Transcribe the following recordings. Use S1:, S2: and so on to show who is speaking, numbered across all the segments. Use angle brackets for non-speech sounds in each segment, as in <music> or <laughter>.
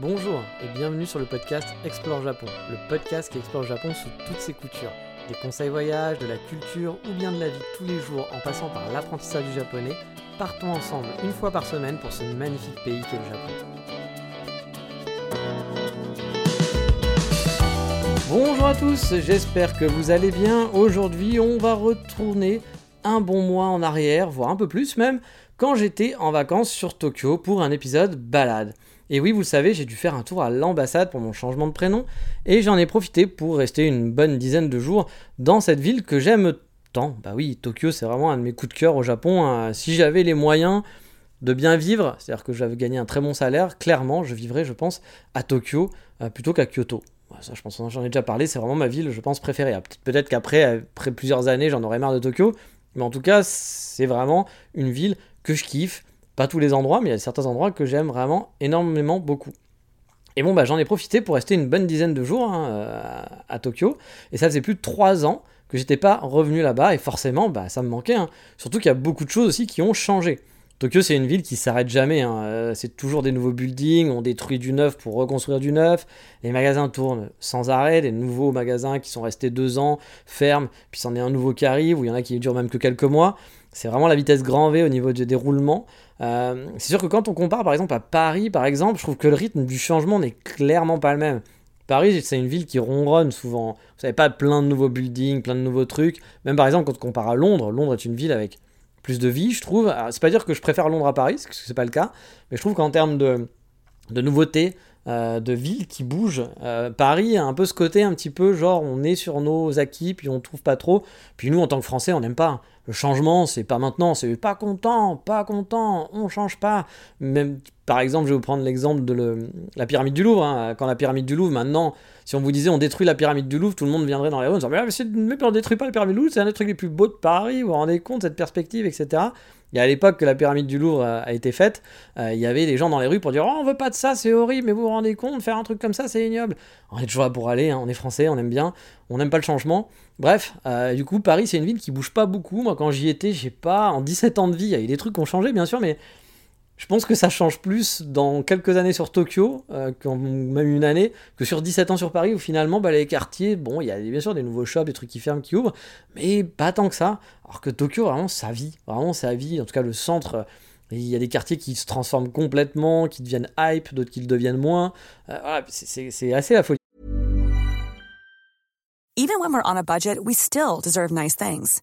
S1: Bonjour et bienvenue sur le podcast Explore Japon, le podcast qui explore Japon sous toutes ses coutures. Des conseils voyage, de la culture ou bien de la vie tous les jours en passant par l'apprentissage du japonais, partons ensemble une fois par semaine pour ce magnifique pays qu'est le Japon. Bonjour à tous, j'espère que vous allez bien. Aujourd'hui, on va retourner un bon mois en arrière, voire un peu plus même, quand j'étais en vacances sur Tokyo pour un épisode balade. Et oui, vous le savez, j'ai dû faire un tour à l'ambassade pour mon changement de prénom, et j'en ai profité pour rester une bonne dizaine de jours dans cette ville que j'aime tant. Bah oui, Tokyo, c'est vraiment un de mes coups de cœur au Japon. Hein. Si j'avais les moyens de bien vivre, c'est-à-dire que j'avais gagné un très bon salaire, clairement, je vivrais, je pense, à Tokyo euh, plutôt qu'à Kyoto. Ça, je pense, j'en ai déjà parlé, c'est vraiment ma ville, je pense, préférée. Peut-être qu'après, après plusieurs années, j'en aurais marre de Tokyo, mais en tout cas, c'est vraiment une ville que je kiffe pas tous les endroits, mais il y a certains endroits que j'aime vraiment énormément beaucoup. Et bon, bah, j'en ai profité pour rester une bonne dizaine de jours hein, euh, à, Tokyo. Et ça faisait plus de trois ans que j'étais pas revenu là-bas. Et forcément, bah, ça me manquait. Hein. Surtout qu'il y a beaucoup de choses aussi qui ont changé. Tokyo, c'est une ville qui s'arrête jamais. Hein. Euh, c'est toujours des nouveaux buildings, on détruit du neuf pour reconstruire du neuf. Les magasins tournent sans arrêt. Des nouveaux magasins qui sont restés deux ans ferment, puis c'en est un nouveau qui arrive, ou il y en a qui durent même que quelques mois. C'est vraiment la vitesse grand V au niveau du déroulement. Euh, c'est sûr que quand on compare par exemple à Paris, par exemple, je trouve que le rythme du changement n'est clairement pas le même. Paris, c'est une ville qui ronronne souvent. Vous savez pas plein de nouveaux buildings, plein de nouveaux trucs. Même par exemple, quand on compare à Londres, Londres est une ville avec plus de vie, je trouve. C'est pas dire que je préfère Londres à Paris, parce que c'est pas le cas, mais je trouve qu'en termes de, nouveautés, euh, de villes qui bougent. Euh, Paris a un peu ce côté un petit peu genre on est sur nos acquis puis on trouve pas trop. Puis nous en tant que Français on n'aime pas. Le changement c'est pas maintenant, c'est pas content, pas content, on change pas. Même par exemple je vais vous prendre l'exemple de la pyramide du Louvre. Hein. Quand la pyramide du Louvre maintenant, si on vous disait on détruit la pyramide du Louvre, tout le monde viendrait dans les rues en disant mais, mais, on détruit pas la pyramide du Louvre, c'est un des trucs les plus beaux de Paris, vous vous rendez compte cette perspective, etc. Il y a à l'époque que la pyramide du Louvre a été faite, euh, il y avait des gens dans les rues pour dire Oh, on veut pas de ça, c'est horrible, mais vous vous rendez compte, faire un truc comme ça, c'est ignoble. On est toujours là pour aller, hein, on est français, on aime bien, on n'aime pas le changement. Bref, euh, du coup, Paris, c'est une ville qui bouge pas beaucoup. Moi, quand j'y étais, j'ai pas, en 17 ans de vie, il y a eu des trucs qui ont changé, bien sûr, mais je pense que ça change plus dans quelques années sur Tokyo, euh, même une année, que sur 17 ans sur Paris, où finalement, bah, les quartiers, bon, il y a bien sûr des nouveaux shops, des trucs qui ferment, qui ouvrent, mais pas tant que ça. Alors que Tokyo, vraiment, ça vit, vraiment, ça vit. En tout cas, le centre, il y a des quartiers qui se transforment complètement, qui deviennent hype, d'autres qui le deviennent moins. Euh, c'est assez la folie.
S2: Even when we're on a budget, we still deserve nice things.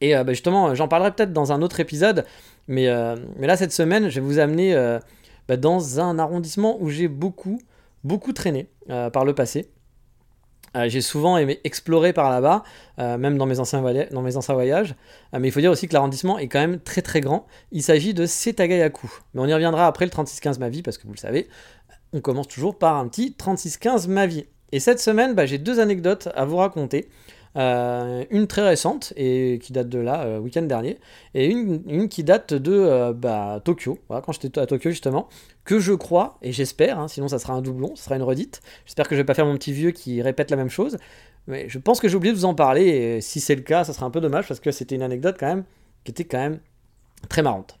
S1: Et euh, bah justement, j'en parlerai peut-être dans un autre épisode, mais, euh, là cette semaine, je vais vous amener euh, bah, dans un arrondissement où j'ai beaucoup, beaucoup traîné par le passé. J'ai souvent aimé explorer par là-bas, même dans mes anciens, voyages. Mais il faut dire aussi que l'arrondissement est quand même très très grand. Il s'agit de Setagayaku. Mais on y reviendra après le 3615 ma vie, parce que vous le savez, on commence toujours par un petit 3615 ma vie. Et cette semaine, bah, j'ai deux anecdotes à vous raconter. Euh, une très récente et qui date de là, euh, week-end dernier, et une, qui date de euh, bah, Tokyo, quand j'étais à Tokyo justement, que je crois, et j'espère, hein, sinon ça sera un doublon, ce sera une redite, j'espère que je vais pas faire mon petit vieux qui répète la même chose, mais je pense que j'ai oublié de vous en parler, et si c'est le cas, ça sera un peu dommage, parce que c'était une anecdote quand même, qui était quand même très marrante.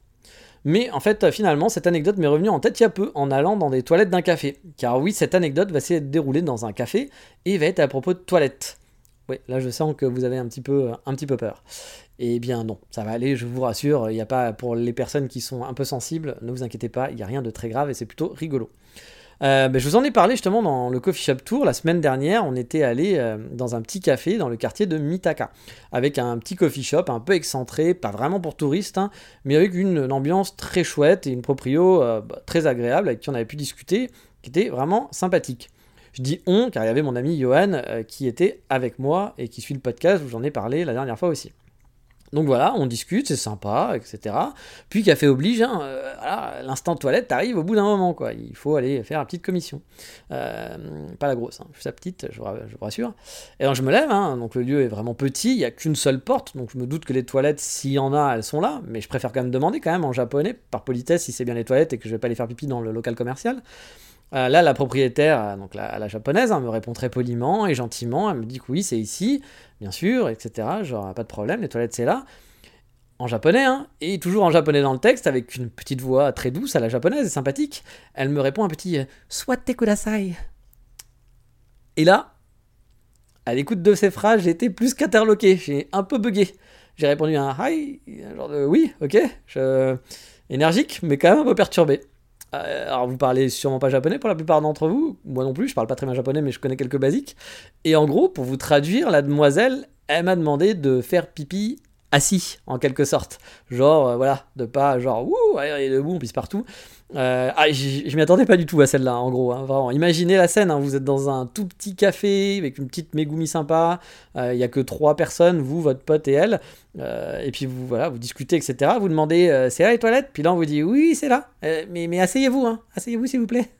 S1: Mais en fait, finalement, cette anecdote m'est revenue en tête il y a peu en allant dans des toilettes d'un café. Car oui, cette anecdote va se dérouler dans un café et va être à propos de toilettes. Oui, là je sens que vous avez un petit peu, un petit peu peur. Eh bien non, ça va aller, je vous rassure, il n'y a pas pour les personnes qui sont un peu sensibles, ne vous inquiétez pas, il n'y a rien de très grave et c'est plutôt rigolo. Euh, ben, je vous en ai parlé justement dans le Coffee Shop Tour la semaine dernière. On était allé euh, dans un petit café dans le quartier de Mitaka avec un petit coffee shop un peu excentré, pas vraiment pour touristes, hein, mais avec une, ambiance très chouette et une proprio euh, bah, très agréable avec qui on avait pu discuter, qui était vraiment sympathique. Je dis on car il y avait mon ami Johan euh, qui était avec moi et qui suit le podcast où j'en ai parlé la dernière fois aussi. Donc voilà, on discute, c'est sympa, etc. Puis café oblige, hein, euh, voilà, l'instant toilette t'arrive au bout d'un moment, quoi. Il faut aller faire une petite commission. Euh, pas la grosse, hein, juste la petite, je vous, rassure. Et donc je me lève, hein, donc le lieu est vraiment petit, il n'y a qu'une seule porte, donc je me doute que les toilettes, s'il y en a, elles sont là, mais je préfère quand même demander quand même en japonais, par politesse, si c'est bien les toilettes et que je vais pas aller faire pipi dans le local commercial. Euh, là, la propriétaire, donc la, japonaise, me répond très poliment et gentiment. Elle me dit que oui, c'est ici bien sûr, etc. Genre, pas de problème, les toilettes c'est là. En japonais, hein, et toujours en japonais dans le texte, avec une petite voix très douce à la japonaise et sympathique, elle me répond un petit Soit te kudasai. Et là, à l'écoute de ces phrases, été plus qu'interloqué, j'ai un peu bugué. J'ai répondu un hi, genre de oui, ok, énergique, mais quand même un peu perturbé. Euh, alors vous parlez sûrement pas japonais pour la plupart d'entre vous, moi non plus, je parle pas très bien japonais mais je connais quelques basiques. Et en gros, pour vous traduire, la demoiselle, elle m'a demandé de faire pipi assis en quelque sorte. Genre, euh, voilà, de pas genre, ouh, et debout, on pisse partout. Euh, ah, je m'y attendais pas du tout à celle-là, en gros. Hein, vraiment. Imaginez la scène, hein, vous êtes dans un tout petit café avec une petite Megumi sympa. Euh, il y a que trois personnes, vous, votre pote et elle. et puis vous, voilà, vous discutez, etc. Vous demandez, c'est là les toilettes? Puis là, on vous dit, oui, c'est là. mais, mais asseyez-vous, hein, asseyez-vous s'il vous plaît.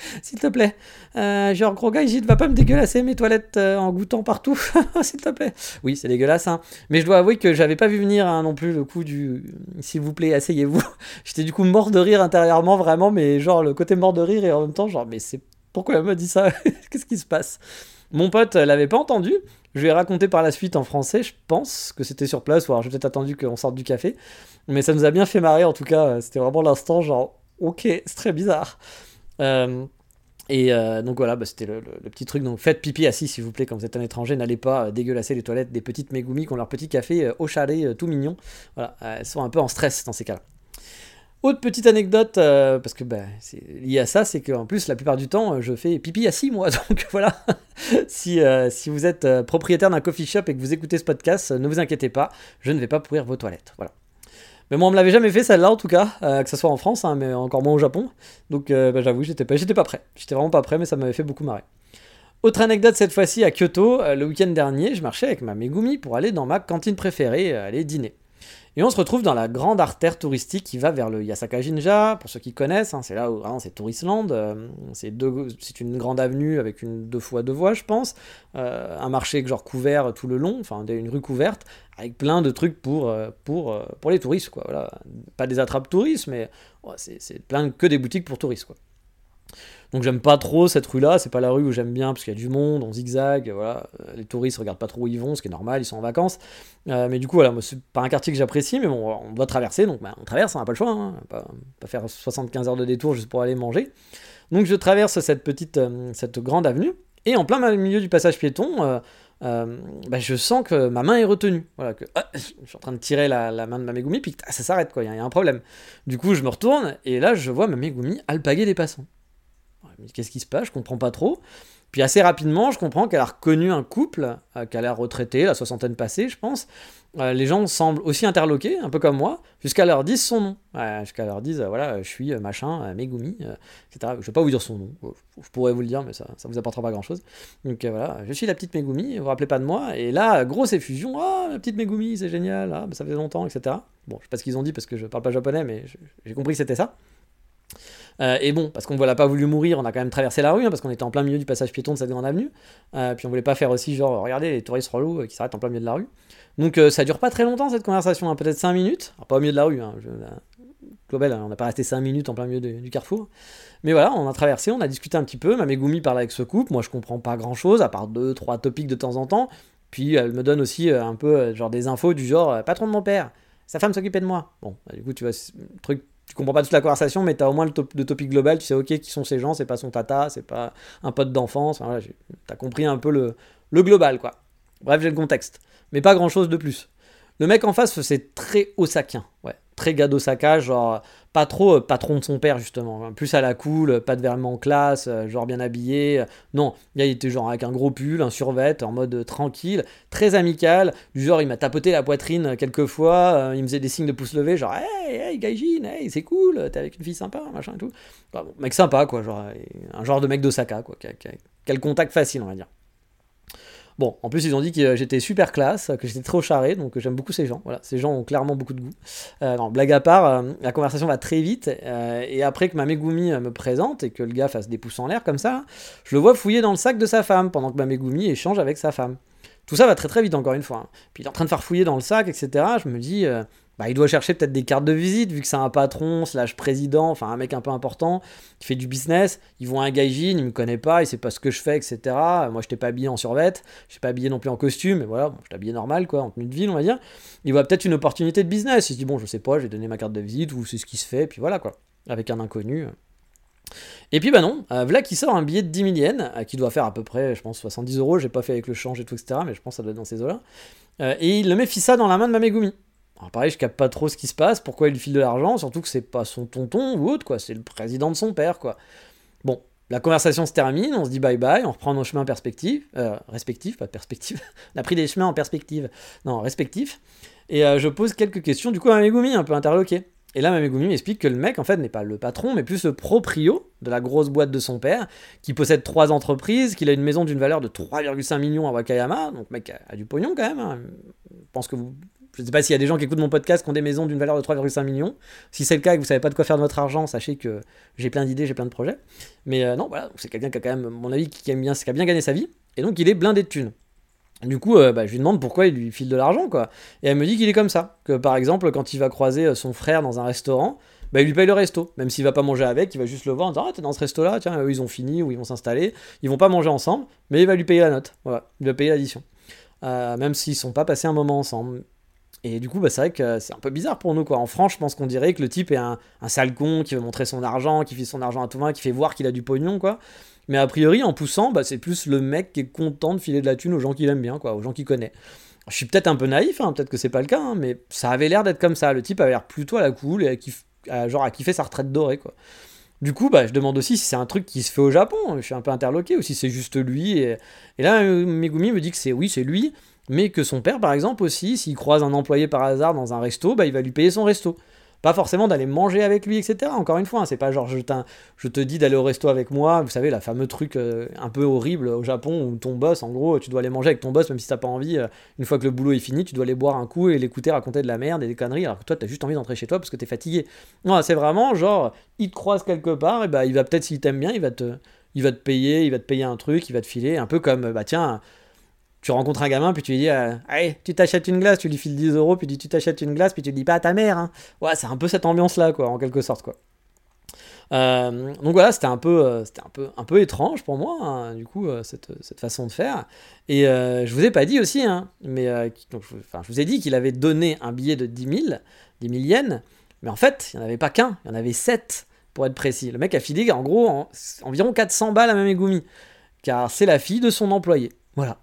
S1: <laughs> s'il te plaît. Euh, genre, gros gars, il va pas me dégueulasser mes toilettes euh, en goûtant partout, <laughs> s'il te plaît. Oui, c'est dégueulasse, hein. Mais je dois avouer que j'avais pas vu venir hein, non plus le coup du s'il vous plaît, asseyez-vous. <laughs> J'étais du coup mort de rire intérieurement, vraiment, mais genre le côté mort de rire et en même temps, genre, mais c'est pourquoi elle m'a dit ça? <laughs> Qu'est-ce qui se passe? Mon pote l'avait pas entendu. Je lui ai raconté par la suite en français, je pense que c'était sur place, ou alors j'ai peut-être attendu qu'on sorte du café. Mais ça nous a bien fait marrer en tout cas, c'était vraiment l'instant genre, ok, c'est très bizarre. Euh, et euh, donc voilà, bah, c'était le, petit truc. Donc faites pipi assis s'il vous plaît quand vous êtes un étranger. N'allez pas euh, dégueulasser les toilettes des petites Megumi qui ont leur petit café au chalet tout mignon. Voilà, elles sont un peu en stress dans ces cas-là. Autre petite anecdote, parce que bah, c'est lié à ça, c'est qu'en plus la plupart du temps je fais pipi assis moi. <laughs> Donc voilà, si, si vous êtes propriétaire d'un coffee shop et que vous écoutez ce podcast, ne vous inquiétez pas, je ne vais pas pourrir vos toilettes. Voilà. Mais moi, on me l'avait jamais fait celle-là en tout cas, euh, que ce soit en France, hein, mais encore moins au Japon. Donc euh, bah, j'avoue, j'étais pas, j'étais pas prêt. J'étais vraiment pas prêt, mais ça m'avait fait beaucoup marrer. Autre anecdote cette fois-ci à Kyoto, euh, le week-end dernier, je marchais avec ma Megumi pour aller dans ma cantine préférée, aller dîner. Et on se retrouve dans la grande artère touristique qui va vers le Yasaka Jinja, pour ceux qui connaissent, hein, c'est là où c'est Tourisland, euh, c'est, une grande avenue avec deux fois deux voies, je pense, euh, un marché genre couvert tout le long, enfin une rue couverte, avec plein de trucs pour, euh, pour, pour les touristes, quoi. Voilà. Pas des attrapes touristes, mais c'est plein que des boutiques pour touristes, quoi. Donc j'aime pas trop cette rue-là, c'est pas la rue où j'aime bien parce qu'il y a du monde, on zigzag, voilà. Euh, les touristes regardent pas trop où ils vont, ce qui est normal, ils sont en vacances. Euh, mais du coup, voilà, c'est pas un quartier que j'apprécie, mais bon, on doit traverser, donc bah, on traverse, on n'a pas le choix, hein, pas, pas, faire 75 heures de détour juste pour aller manger. Donc je traverse cette petite, euh, cette grande avenue, et en plein milieu du passage piéton, bah, je sens que ma main est retenue. Voilà, que ah, je suis en train de tirer la, main de ma Megumi, puis ça s'arrête, quoi, il y, a un problème. Du coup, je me retourne, et là, je vois ma Megumi alpaguer des passants qu'est-ce qui se passe? Je comprends pas trop. Puis assez rapidement, je comprends qu'elle a reconnu un couple euh, qu'elle a retraité, la soixantaine passée, je pense. Euh, les gens semblent aussi interloqués, un peu comme moi, jusqu'à leur dire son nom. jusqu'à leur dire, voilà, je suis machin, Megumi, etc. Je vais pas vous dire son nom, je pourrais vous le dire, mais ça, ça vous apportera pas grand chose. Donc voilà, je suis la petite Megumi, vous vous rappelez pas de moi. Et là, grosse effusion, ah, la petite Megumi, c'est génial, ah, bah, ça fait longtemps, etc. Bon, je sais pas ce qu'ils ont dit parce que je parle pas japonais, mais j'ai compris que c'était ça. Euh, et bon, parce qu'on ne pas voulu mourir, on a quand même traversé la rue, hein, parce qu'on était en plein milieu du passage piéton de cette grande avenue. Euh, puis on voulait pas faire aussi genre, regardez les touristes relous euh, qui s'arrêtent en plein milieu de la rue. Donc ça dure pas très longtemps cette conversation, hein, peut-être 5 minutes. pas au milieu de la rue, hein, Global, on n'a pas resté 5 minutes en plein milieu du carrefour. Mais voilà, on a traversé, on a discuté un petit peu. Ma Megumi parle avec ce couple, moi je comprends pas grand chose, à part 2-3 topics de temps en temps. Puis elle me donne aussi un peu genre des infos du genre patron de mon père, sa femme s'occupait de moi. Bon, bah, du coup, tu vois, truc tu comprends pas toute la conversation, mais tu as au moins le, top, topic global, tu sais, ok, qui sont ces gens, c'est pas son tata, c'est pas un pote d'enfance, enfin, compris un peu le, le global, quoi. Bref, j'ai le contexte. Mais pas grand chose de plus. Le mec en face, c'est très osakien, ouais très gars d'Osaka, genre pas trop euh, patron de son père justement, plus à la cool, pas de vermont en classe, euh, genre bien habillé. Non, il était genre avec un gros pull, un survêt, en mode tranquille, très amical, du genre il m'a tapoté la poitrine quelques fois, euh, il me faisait des signes de pouce levé, genre hey, hey Gaijin, hey, c'est cool, t'es avec une fille sympa, machin et tout. bon, mec sympa quoi, genre un genre de mec d'Osaka quoi, qui contact facile on va dire. Bon, en plus, ils ont dit que j'étais super classe, que j'étais trop charré, donc j'aime beaucoup ces gens. Voilà, ces gens ont clairement beaucoup de goût. Euh, non, blague à part, euh, la conversation va très vite, euh, et après que ma Megumi me présente et que le gars fasse des pouces en l'air comme ça, je le vois fouiller dans le sac de sa femme pendant que ma Megumi échange avec sa femme. Tout ça va très très vite encore une fois. hein. Puis il est en train de faire fouiller dans le sac, etc. Je me dis, bah, il doit chercher peut-être des cartes de visite, vu que c'est un patron, slash président, enfin un mec un peu important, qui fait du business. Ils vont à un gaijin, il me connaît pas, il sait pas ce que je fais, etc. Moi, je t'ai pas habillé en survêt, je t'ai pas habillé non plus en costume, mais voilà, bon, je habillé normal, quoi, en tenue de ville, on va dire. Il voit peut-être une opportunité de business. Il se dit, bon, je sais pas, je vais donner ma carte de visite, ou c'est ce qui se fait, puis voilà, quoi. Avec un inconnu. Et puis bah non, euh, voilà qui sort un billet de 10 000 yens, euh, qui doit faire à peu près, je pense, 70 euros, j'ai pas fait avec le change et tout, etc., mais je pense que ça doit être dans ces eaux-là. Euh, et il le met Fissa dans la main de ma Megumi. Alors pareil, je capte pas trop ce qui se passe, pourquoi il file de l'argent, surtout que c'est pas son tonton ou autre, quoi, c'est le président de son père, quoi. Bon, la conversation se termine, on se dit bye bye, on reprend nos chemins perspective, euh, respectifs, pas perspective, <laughs> on a pris des chemins en perspective, non, respectifs, et euh, je pose quelques questions, du coup, à Megumi, un peu interloqué. Et là, ma Megumi m'explique que le mec, en fait, n'est pas le patron, mais plus le proprio de la grosse boîte de son père, qui possède trois entreprises, qu'il a une maison d'une valeur de 3,5 millions à Wakayama, donc mec a, a du pognon quand même. hein. Je pense que vous. Je sais pas s'il y a des gens qui écoutent mon podcast qui ont des maisons d'une valeur de 3,5 millions. Si c'est le cas et que vous savez pas de quoi faire de votre argent, sachez que j'ai plein d'idées, j'ai plein de projets. Mais euh, non, voilà, c'est quelqu'un qui a quand même, à mon avis, qui aime bien, qui a bien gagné sa vie, et donc il est blindé de thunes. Du coup, euh, bah, je lui demande pourquoi il lui file de l'argent, quoi. Et elle me dit qu'il est comme ça. Que par exemple, quand il va croiser euh, son frère dans un restaurant, bah, il lui paye le resto. Même s'il va pas manger avec, il va juste le voir en disant Ah, t'es dans ce resto-là, tiens, eux ils ont fini ou ils vont s'installer. Ils vont pas manger ensemble, mais il va lui payer la note. Voilà, il va payer l'addition. Même s'ils sont pas passés un moment ensemble. Et du coup, bah, c'est vrai que c'est un peu bizarre pour nous, quoi. En France, je pense qu'on dirait que le type est un, un sale con qui veut montrer son argent, qui fait son argent à tout va, qui fait voir qu'il a du pognon, quoi. Mais a priori, en poussant, bah, c'est plus le mec qui est content de filer de la thune aux gens qu'il aime bien, quoi, aux gens qu'il connaît. Je suis peut-être un peu naïf, hein, peut-être que c'est pas le cas, hein, mais ça avait l'air d'être comme ça. Le type avait l'air plutôt à la cool et à à- genre à kiffer sa retraite dorée, quoi. Du coup, bah, je demande aussi si c'est un truc qui se fait au Japon. Je suis un peu interloqué, ou si c'est juste lui. Et, et là, euh, Megumi me dit que c'est oui, c'est lui, mais que son père, par exemple, aussi, s'il croise un employé par hasard dans un resto, bah, il va lui payer son resto. Pas forcément d'aller manger avec lui, etc. Encore une fois, hein, c'est pas genre je, te dis d'aller au resto avec moi, vous savez, la fameux truc euh, un peu horrible au Japon où ton boss, en gros, tu dois aller manger avec ton boss même si t'as pas envie. euh, une fois que le boulot est fini, tu dois aller boire un coup et l'écouter raconter de la merde et des conneries, alors que toi t'as juste envie d'entrer chez toi parce que t'es fatigué. Non, c'est vraiment genre, il te croise quelque part, et bah il va peut-être, s'il t'aime bien, il va te. Il va te payer, il va te payer un truc, il va te filer, un peu comme, bah tiens, tu rencontres un gamin, puis tu lui dis, euh, allez, tu t'achètes une glace, tu lui files 10 euros, puis tu tu t'achètes une glace, puis tu le dis pas à ta mère. Hein. Ouais, c'est un peu cette ambiance-là, quoi, en quelque sorte, quoi. Euh, donc voilà, c'était un peu, euh, c'était un peu, un peu étrange pour moi, hein, du coup, euh, cette, cette façon de faire. Et je vous ai pas dit aussi, hein, mais je, enfin, je vous ai dit qu'il avait donné un billet de 10 000, 10 000 yens, mais en fait, il n'y en avait pas qu'un, il y en avait 7 pour être précis. Le mec a filé en gros en- environ 400 balles à Mamegumi, car c'est la fille de son employé. Voilà.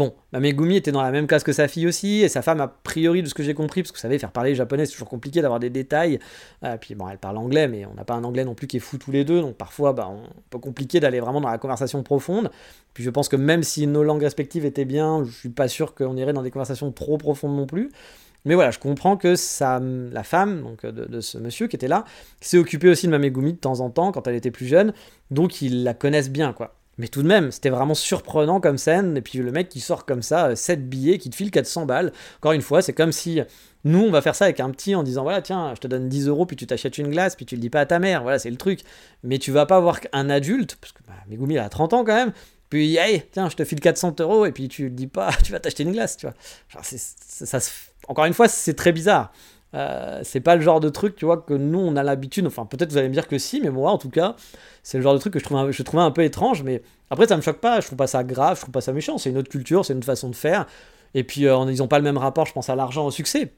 S1: Bon, ma Megumi était dans la même classe que sa fille aussi, et sa femme, a priori, de ce que j'ai compris, parce que vous savez, faire parler japonais, c'est toujours compliqué d'avoir des détails. Euh, puis bon, elle parle anglais, mais on n'a pas un anglais non plus qui est fou tous les deux, donc parfois, bah, on compliqué d'aller vraiment dans la conversation profonde. Puis je pense que même si nos langues respectives étaient bien, je suis pas sûr qu'on irait dans des conversations trop profondes non plus. Mais voilà, je comprends que la femme donc de, de ce monsieur qui était là, s'est occupée aussi de ma Megumi de temps en temps quand elle était plus jeune, donc ils la connaissent bien, quoi. Mais tout de même, c'était vraiment surprenant comme scène. Et puis le mec qui sort comme ça, 7 billets, qui te file 400 balles. Encore une fois, c'est comme si nous, on va faire ça avec un petit en disant voilà, tiens, je te donne 10 euros, puis tu t'achètes une glace, puis tu le dis pas à ta mère. Voilà, c'est le truc. Mais tu vas pas voir un adulte, parce que bah, Megumi il a 30 ans quand même. Puis, hey, tiens, je te file 400 euros, et puis tu le dis pas, <laughs> tu vas t'acheter une glace, tu vois. Encore une fois, c'est très bizarre. Euh, c'est pas le genre de truc, tu vois, que nous on a l'habitude. Enfin, peut-être vous allez me dire que si, mais moi en tout cas, c'est le genre de truc que je, trouve je trouvais un peu étrange. Mais après, ça me choque pas. Je trouve pas ça grave, je trouve pas ça méchant. C'est une autre culture, c'est une autre façon de faire. Et puis, euh, ils ont pas le même rapport, je pense, à l'argent, au succès.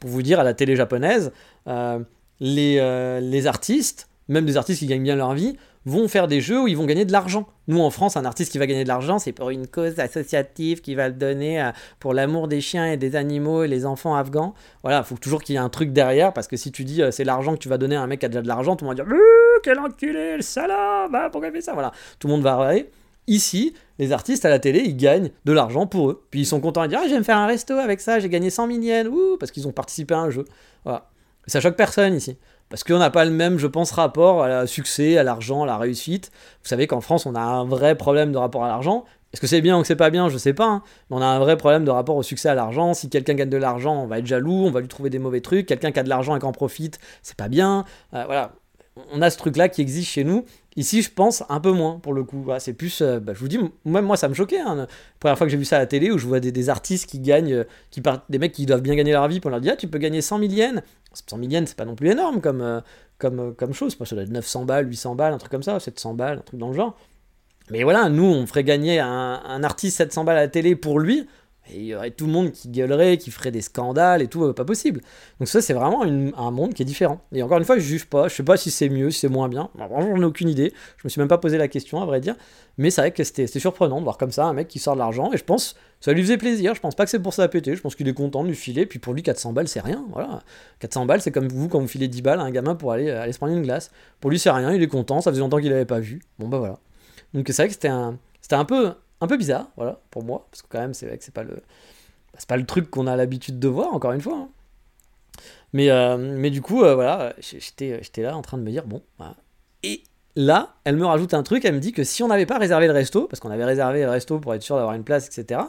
S1: Pour vous dire, à la télé japonaise, euh, les, les artistes, même des artistes qui gagnent bien leur vie, vont faire des jeux où ils vont gagner de l'argent. Nous, en France, un artiste qui va gagner de l'argent, c'est pour une cause associative qui va le donner euh, pour l'amour des chiens et des animaux et les enfants afghans. Voilà, il faut toujours qu'il y ait un truc derrière, parce que si tu dis euh, c'est l'argent que tu vas donner à un mec qui a déjà de l'argent, tout le monde va dire quel enculé, le salaud, bah, pourquoi il fait ça? Voilà, tout le monde va râler. Ici, les artistes à la télé, ils gagnent de l'argent pour eux. Puis ils sont contents à dire ah, je vais me faire un resto avec ça, j'ai gagné 100 000 yens, parce qu'ils ont participé à un jeu. Voilà. Ça choque personne ici. Parce qu'on n'a pas le même, je pense, rapport à succès, à l'argent, à la réussite. Vous savez qu'en France, on a un vrai problème de rapport à l'argent. Est-ce que c'est bien ou que c'est pas bien? Je sais pas. Hein. Mais on a un vrai problème de rapport au succès à l'argent. Si quelqu'un gagne de l'argent, on va être jaloux, on va lui trouver des mauvais trucs. Quelqu'un qui a de l'argent et qui en profite, c'est pas bien. Euh, voilà. On a ce truc-là qui existe chez nous. Ici, je pense un peu moins pour le coup. c'est plus, euh, bah, je vous dis, moi, ça me choquait. Hein. La première fois que j'ai vu ça à la télé, où je vois des, artistes qui gagnent, euh, qui partent, des mecs qui doivent bien gagner leur vie, pour leur dire, ah, tu peux gagner 100 000 yens. 100 000 yens, c'est pas non plus énorme comme, comme, comme chose. Ça doit être 900 balles, 800 balles, un truc comme ça, 700 balles, un truc dans le genre. Mais voilà, nous, on ferait gagner un artiste 700 balles à la télé pour lui. Et il y aurait tout le monde qui gueulerait, qui ferait des scandales et tout, euh, pas possible. Donc ça, c'est vraiment un monde qui est différent. Et encore une fois, je juge pas, je sais pas si c'est mieux, si c'est moins bien. vraiment, j'en ai aucune idée. Je me suis même pas posé la question, à vrai dire. Mais c'est vrai que c'était surprenant de voir comme ça un mec qui sort de l'argent. Et je pense, ça lui faisait plaisir. Je pense pas que c'est pour ça à péter. Je pense qu'il est content de lui filer. Puis pour lui, 400 balles, c'est rien. Voilà. 400 balles, c'est comme vous quand vous filez 10 balles à un gamin pour aller, aller se prendre une glace. Pour lui, c'est rien. Il est content. Ça faisait longtemps qu'il avait pas vu. Bon, bah voilà. Donc c'est vrai que c'était un, c'était un peu, un peu bizarre, voilà, pour moi, parce que quand même, c'est vrai que c'est pas le, bah, c'est pas le truc qu'on a l'habitude de voir, encore une fois. Hein. Mais, euh, mais du coup, euh, voilà, j'étais, j'étais là en train de me dire, bon, et là, elle me rajoute un truc, elle me dit que si on n'avait pas réservé le resto, parce qu'on avait réservé le resto pour être sûr d'avoir une place, etc.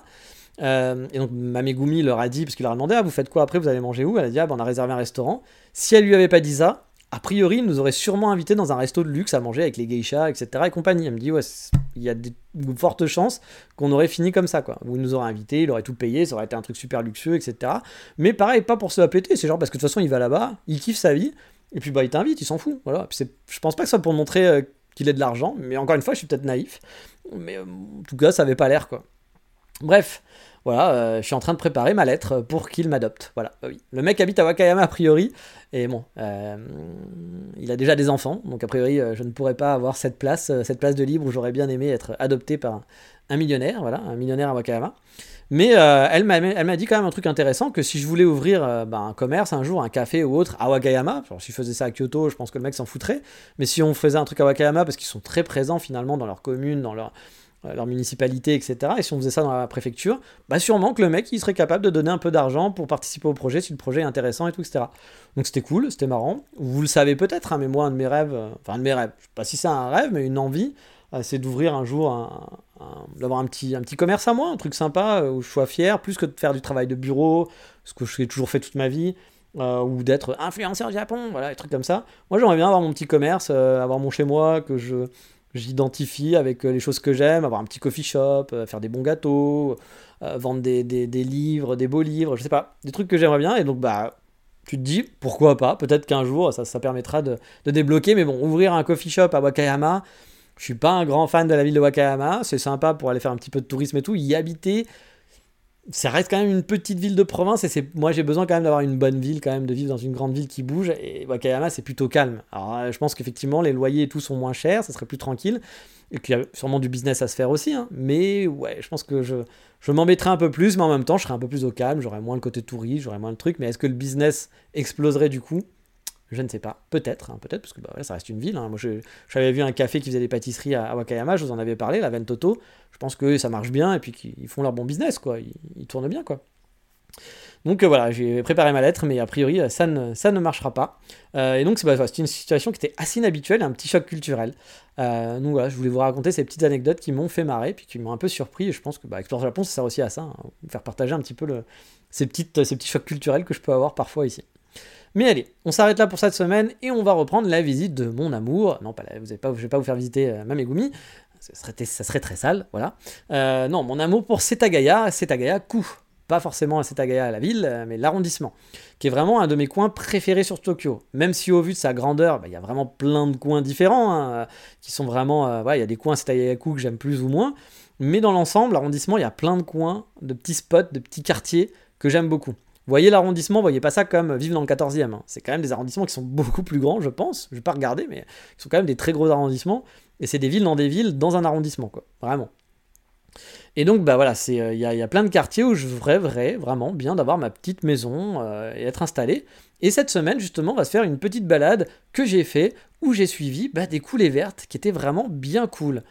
S1: Euh, et donc Mamegumi leur a dit, parce qu'il leur a demandé, ah, vous faites quoi après, vous allez manger où Elle a dit, ah, ben, on a réservé un restaurant. Si elle lui avait pas dit ça, a priori, il nous aurait sûrement invité dans un resto de luxe à manger avec les geishas, etc. et compagnie. Elle me dit, ouais, il y a de fortes chances qu'on aurait fini comme ça, quoi. Il nous aurait invité, il aurait tout payé, ça aurait été un truc super luxueux, etc. Mais pareil, pas pour se la péter, c'est genre parce que de toute façon, il va là-bas, il kiffe sa vie, et puis bah, il t'invite, il s'en fout. Voilà. je pense pas que ce soit pour montrer euh, qu'il ait de l'argent, mais encore une fois, je suis peut-être naïf. Mais euh, en tout cas, ça avait pas l'air, quoi. Bref, voilà, euh, je suis en train de préparer ma lettre pour qu'il m'adopte. Voilà, bah oui. Le mec habite à Wakayama a priori, et bon, euh, il a déjà des enfants, donc a priori euh, je ne pourrais pas avoir cette place, cette place de libre où j'aurais bien aimé être adopté par un millionnaire, voilà, un millionnaire à Wakayama. Mais elle m'a dit quand même un truc intéressant, que si je voulais ouvrir bah, un commerce un jour, un café ou autre à Wakayama, si je faisais ça à Kyoto, je pense que le mec s'en foutrait, mais si on faisait un truc à Wakayama, parce qu'ils sont très présents finalement dans leur commune, dans leur euh, leur municipalité, etc. Et si on faisait ça dans la préfecture, bah sûrement que le mec il serait capable de donner un peu d'argent pour participer au projet si le projet est intéressant et tout, etc. Donc c'était cool, c'était marrant. Vous le savez peut-être, hein, mais moi un de mes rêves, euh, enfin un de mes rêves, je sais pas si c'est un rêve, mais une envie, euh, c'est d'ouvrir un jour un, d'avoir un petit, un petit commerce à moi, un truc sympa où je sois fier, plus que de faire du travail de bureau, ce que j'ai toujours fait toute ma vie. ou d'être influenceur Japon, voilà, des trucs comme ça. Moi, j'aimerais bien avoir mon petit commerce, avoir mon chez moi, que je, j'identifie avec euh, les choses que j'aime, avoir un petit coffee shop, euh, faire des bons gâteaux, euh, vendre des, livres, des beaux livres, je sais pas, des trucs que j'aimerais bien. Et donc, bah, tu te dis, pourquoi pas, peut-être qu'un jour, ça, ça permettra de, de, débloquer. Mais bon, ouvrir un coffee shop à Wakayama, je suis pas un grand fan de la ville de Wakayama, c'est sympa pour aller faire un petit peu de tourisme et tout. Y habiter, ça reste quand même une petite ville de province et c'est moi j'ai besoin quand même d'avoir une bonne ville quand même de vivre dans une grande ville qui bouge et Wakayama c'est plutôt calme. Alors euh, je pense qu'effectivement les loyers et tout sont moins chers ça serait plus tranquille et qu'il y a sûrement du business à se faire aussi hein. mais ouais je pense que je, je un peu plus mais en même temps je serais un peu plus au calme j'aurais moins le côté touriste j'aurais moins le truc. Mais est-ce que le business exploserait du coup? Je ne sais pas. Peut-être, hein, peut-être, parce que bah, ça reste une ville. Hein. Moi, j'avais vu un café qui faisait des pâtisseries à, Wakayama, je vous en avais parlé, la Ventoto. Je pense que ça marche bien et puis qu'ils font leur bon business, quoi. Ils, tournent bien, quoi. Donc euh, voilà, j'ai préparé ma lettre, mais a priori, euh, ça ne, marchera pas. Euh, et donc, c'est bah, une situation qui était assez inhabituelle, un petit choc culturel. donc voilà, je voulais vous raconter ces petites anecdotes qui m'ont fait marrer, puis qui m'ont un peu surpris. Et je pense que bah, Explore Japon, ça sert aussi à ça, hein, faire partager un petit peu ces petits chocs culturels que je peux avoir parfois ici. Mais allez, on s'arrête là pour cette semaine et on va reprendre la visite de mon amour. Non, pas vous pas, je vais pas vous faire visiter euh, Mamegumi, ça serait, très sale, voilà. Euh, non, mon amour pour Setagaya, Setagaya Ku. Pas forcément Setagaya, la ville, euh, mais l'arrondissement, qui est vraiment un de mes coins préférés sur Tokyo. Même si au vu de sa grandeur, bah, il y a vraiment plein de coins différents, hein, qui sont vraiment... Il y a des coins Setagaya-ku que j'aime plus ou moins, mais dans l'ensemble, l'arrondissement, il y a plein de coins, de petits spots, de petits quartiers que j'aime beaucoup voyez l'arrondissement, voyez pas ça comme vivre dans le 14e. Hein. C'est quand même des arrondissements qui sont beaucoup plus grands, je pense. Je vais pas regarder, mais ils sont quand même des très gros arrondissements. Et c'est des villes dans des villes dans un arrondissement, quoi. Vraiment. Et donc, bah voilà, euh, il y, a plein de quartiers où je rêverais vraiment bien d'avoir ma petite maison euh, et être installé. Et cette semaine, justement, on va se faire une petite balade que j'ai fait où j'ai suivi bah, des coulées vertes qui étaient vraiment bien cool.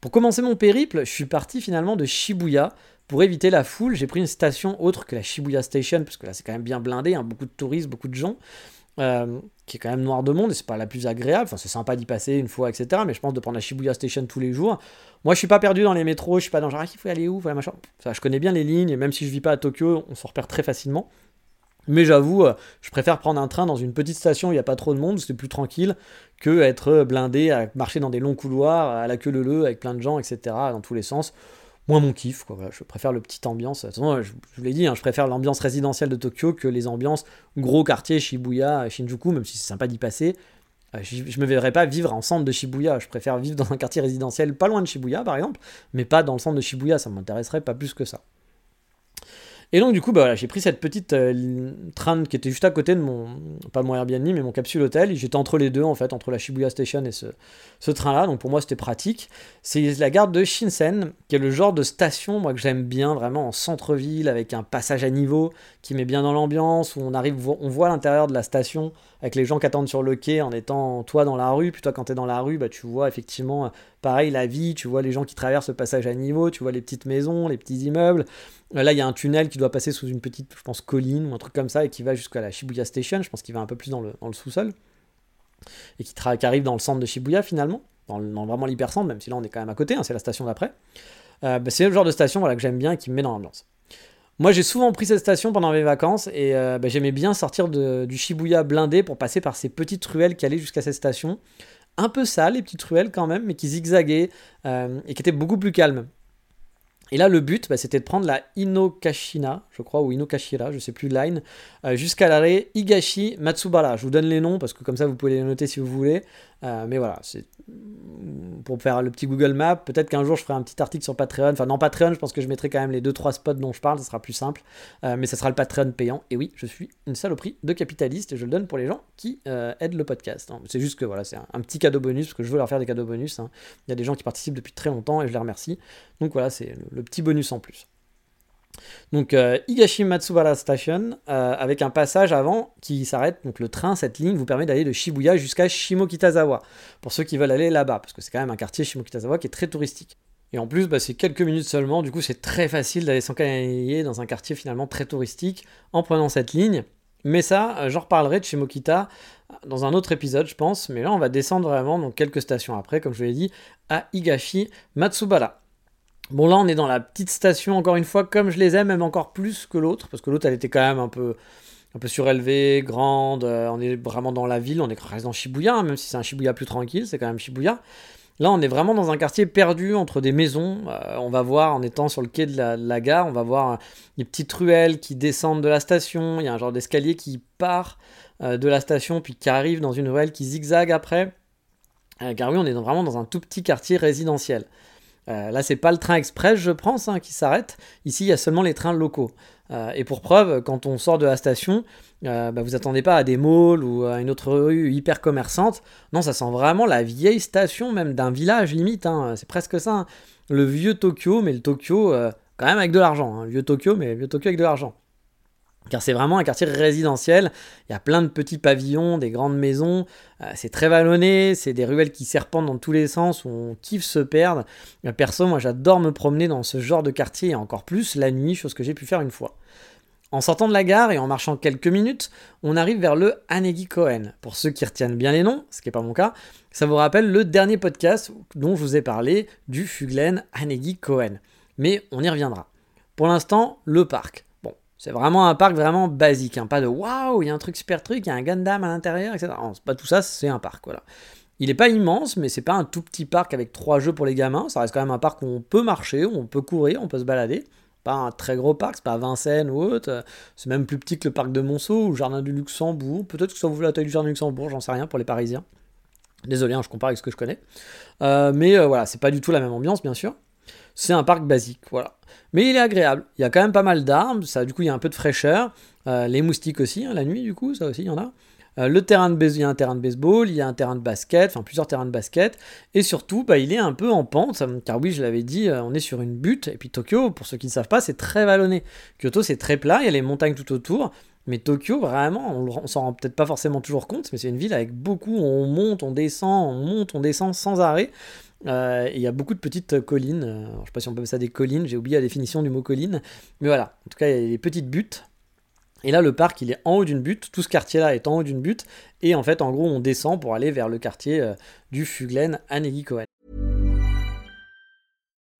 S1: Pour commencer mon périple, je suis parti finalement de Shibuya, pour éviter la foule, j'ai pris une station autre que la Shibuya Station, parce que là c'est quand même bien blindé, hein, beaucoup de touristes, beaucoup de gens. euh, qui est quand même noire de monde et c'est pas la plus agréable. Enfin, c'est sympa d'y passer une fois, etc. Mais je pense de prendre la Shibuya Station tous les jours. Moi, je suis pas perdu dans les métros, je suis pas dans genre, ah, il faut aller où, voilà, machin. Ça, je connais bien les lignes et même si je vis pas à Tokyo, on s'en repère très facilement. Mais j'avoue, euh, je préfère prendre un train dans une petite station où il n'y a pas trop de monde, c'est plus tranquille, que être blindé, à marcher dans des longs couloirs, à la queue leu avec plein de gens, etc., dans tous les sens. Moins mon kiff, quoi. je préfère le petit ambiance. je, je vous l'ai dit, hein, je préfère l'ambiance résidentielle de Tokyo que les ambiances gros quartier Shibuya, Shinjuku, même si c'est sympa d'y passer. Euh, je, je me verrais pas vivre en centre de Shibuya. Je préfère vivre dans un quartier résidentiel pas loin de Shibuya, par exemple, mais pas dans le centre de Shibuya. Ça m'intéresserait pas plus que ça. Et donc, du coup, bah, j'ai pris cette petite euh, train qui était juste à côté de mon, pas mon Airbnb, mais mon capsule hôtel. J'étais entre les deux, en fait, entre la Shibuya Station et ce, train-là. Donc, pour moi, c'était pratique. C'est la gare de Shinsen, qui est le genre de station, moi, que j'aime bien, vraiment en centre-ville, avec un passage à niveau qui met bien dans l'ambiance, où on arrive, on voit l'intérieur de la station avec les gens qui attendent sur le quai en étant toi dans la rue. Puis toi, quand tu es dans la rue, bah, tu vois effectivement, pareil, la vie, tu vois les gens qui traversent le passage à niveau, tu vois les petites maisons, les petits immeubles. Là, il y a un tunnel qui doit passer sous une petite, je pense, colline ou un truc comme ça et qui va jusqu'à la Shibuya Station. Je pense qu'il va un peu plus dans le, sous-sol. Et qui, arrive dans le centre de Shibuya finalement, dans, vraiment l'hypercentre, même si là on est quand même à côté, hein, c'est la station d'après. Euh, bah, c'est le genre de station voilà, que j'aime bien et qui me met dans l'ambiance. Moi, j'ai souvent pris cette station pendant mes vacances et euh, bah, j'aimais bien sortir du Shibuya blindé pour passer par ces petites ruelles qui allaient jusqu'à cette station. Un peu sales, les petites ruelles quand même, mais qui zigzaguaient euh, et qui étaient beaucoup plus calmes. Et là, le but, bah, c'était de prendre la Inokashina, je crois, ou Inokashira, je sais plus, line, euh, jusqu'à l'arrêt Higashi Matsubara. Je vous donne les noms parce que comme ça, vous pouvez les noter si vous voulez. Euh, mais voilà, c'est pour faire le petit Google Map. Peut-être qu'un jour je ferai un petit article sur Patreon. Enfin, non, Patreon, je pense que je mettrai quand même les 2-3 spots dont je parle, ça sera plus simple. Euh, mais ça sera le Patreon payant. Et oui, je suis une saloperie de capitaliste et je le donne pour les gens qui euh, aident le podcast. Hein. C'est juste que voilà, c'est un, petit cadeau bonus parce que je veux leur faire des cadeaux bonus. Hein. Il y a des gens qui participent depuis très longtemps et je les remercie. Donc voilà, c'est le petit bonus en plus. Donc euh, Higashi Matsubara Station, euh, avec un passage avant qui s'arrête. Donc le train, cette ligne, vous permet d'aller de Shibuya jusqu'à Shimokitazawa, pour ceux qui veulent aller là-bas, parce que c'est quand même un quartier Shimokitazawa qui est très touristique. Et en plus, bah, c'est quelques minutes seulement, du coup c'est très facile d'aller s'encanailler dans un quartier finalement très touristique en prenant cette ligne. Mais ça, euh, j'en reparlerai de Shimokita dans un autre épisode, je pense. Mais là, on va descendre vraiment, donc quelques stations après, comme je vous l'ai dit, à Higashi Matsubara. Bon, là, on est dans la petite station, encore une fois, comme je les aime, même encore plus que l'autre, parce que l'autre, elle était quand même un peu, un surélevée, grande. Euh, on est vraiment dans la ville, on est reste dans Shibuya, hein, même si c'est un Shibuya plus tranquille, c'est quand même Shibuya. Là, on est vraiment dans un quartier perdu entre des maisons. Euh, on va voir, en étant sur le quai de la, gare, on va voir des petites ruelles qui descendent de la station. Il y a un genre d'escalier qui part euh, de la station, puis qui arrive dans une ruelle qui zigzague après. car oui, on est vraiment dans un tout petit quartier résidentiel. Euh, là, c'est pas le train express, je pense, hein, qui s'arrête. Ici, il y a seulement les trains locaux. Euh, et pour preuve, quand on sort de la station, euh, bah, vous attendez pas à des malls ou à une autre rue hyper commerçante. Non, ça sent vraiment la vieille station, même d'un village limite. Hein. C'est presque ça. Hein. Le vieux Tokyo, mais le Tokyo quand même avec de l'argent. Vieux Tokyo, mais vieux Tokyo avec de l'argent car c'est vraiment un quartier résidentiel. Il y a plein de petits pavillons, des grandes maisons. Euh, c'est très vallonné, c'est des ruelles qui serpentent dans tous les sens où on kiffe se perdre. Perso, moi j'adore me promener dans ce genre de quartier et encore plus la nuit, chose que j'ai pu faire une fois. En sortant de la gare et en marchant quelques minutes, on arrive vers le Hanegi Koen. Pour ceux qui retiennent bien les noms, ce qui n'est pas mon cas, ça vous rappelle le dernier podcast dont je vous ai parlé du Fuglen Hanegi Koen. Mais on y reviendra. Pour l'instant, le parc. C'est vraiment un parc vraiment basique, hein. pas de waouh, il y a un truc super truc, il y a un Gundam à l'intérieur, etc. C'est pas tout ça, c'est un parc, voilà. Il n'est pas immense, mais c'est pas un tout petit parc avec trois jeux pour les gamins. Ça reste quand même un parc où on peut marcher, où on peut courir, on peut se balader. Pas un très gros parc, c'est pas Vincennes ou autre. C'est même plus petit que le parc de Monceau ou le jardin du Luxembourg. Peut-être que ça vous la taille du jardin du Luxembourg, j'en sais rien pour les Parisiens. Désolé, hein, je compare avec ce que je connais. Euh, mais euh, voilà, c'est pas du tout la même ambiance, bien sûr. C'est un parc basique, voilà. Mais il est agréable. Il y a quand même pas mal d'arbres, ça, du coup, il y a un peu de fraîcheur. Euh, les moustiques aussi, hein, la nuit, du coup, ça aussi, il y en a. Euh, le terrain de il y a un terrain de baseball, il y a un terrain de basket, enfin plusieurs terrains de basket, et surtout, bah, il est un peu en pente, car oui, je l'avais dit, euh, on est sur une butte, et puis Tokyo, pour ceux qui ne savent pas, c'est très vallonné. Kyoto, c'est très plat, il y a les montagnes tout autour, mais Tokyo, vraiment, on, on s'en rend peut-être pas forcément toujours compte, mais c'est une ville avec beaucoup, on monte, on descend, on monte, on descend sans arrêt. Euh, il y a beaucoup de petites collines. Euh, je ne sais pas si on peut appeler ça des collines, j'ai oublié la définition du mot colline. Mais voilà, en tout cas, il y a des petites buttes Et là, le parc, il est en haut d'une butte. Tout ce quartier-là est en haut d'une butte. Et en fait, en gros, on descend pour aller vers le quartier euh, du Fuglen à Cohen.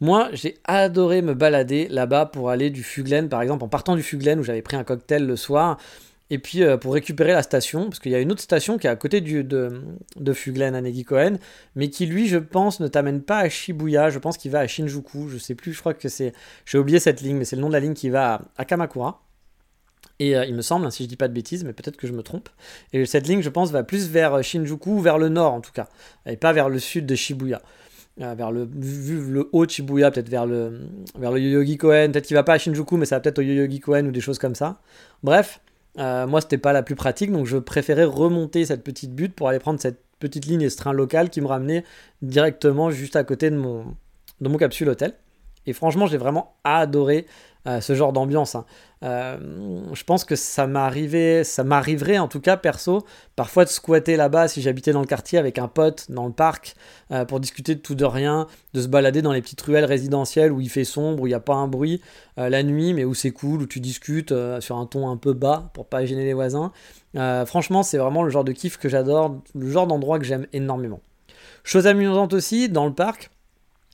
S1: Moi, j'ai adoré me balader là-bas pour aller du Fuglen, par exemple, en partant du Fuglen où j'avais pris un cocktail le soir. Et puis euh, pour récupérer la station, parce qu'il y a une autre station qui est à côté de, de Fuglen à Negikoen, mais qui lui, je pense, ne t'amène pas à Shibuya, je pense qu'il va à Shinjuku, je sais plus, je crois que c'est. J'ai oublié cette ligne, mais c'est le nom de la ligne qui va à, Kamakura. Et euh, il me semble, hein, si je dis pas de bêtises, mais peut-être que je me trompe. Et cette ligne, je pense, va plus vers Shinjuku ou vers le nord en tout cas, et pas vers le sud de Shibuya. Euh, vers le, vu le haut Shibuya, peut-être vers le, vers le Yoyogi Koen. Peut-être qu'il va pas à Shinjuku, mais ça va peut-être au Yoyogi Koen ou des choses comme ça. Bref, euh, moi, c'était pas la plus pratique, donc je préférais remonter cette petite butte pour aller prendre cette petite ligne et ce train local qui me ramenait directement juste à côté de mon, de mon capsule hôtel. Et franchement, j'ai vraiment adoré euh, ce genre d'ambiance. Hein. Euh, je pense que ça ça m'arriverait en tout cas perso, parfois de squatter là-bas si j'habitais dans le quartier avec un pote dans le parc euh, pour discuter de tout de rien, de se balader dans les petites ruelles résidentielles où il fait sombre, où il n'y a pas un bruit la nuit, mais où c'est cool, où tu discutes sur un ton un peu bas pour pas gêner les voisins. franchement, c'est vraiment le genre de kiff que j'adore, le genre d'endroit que j'aime énormément. Chose amusante aussi, dans le parc,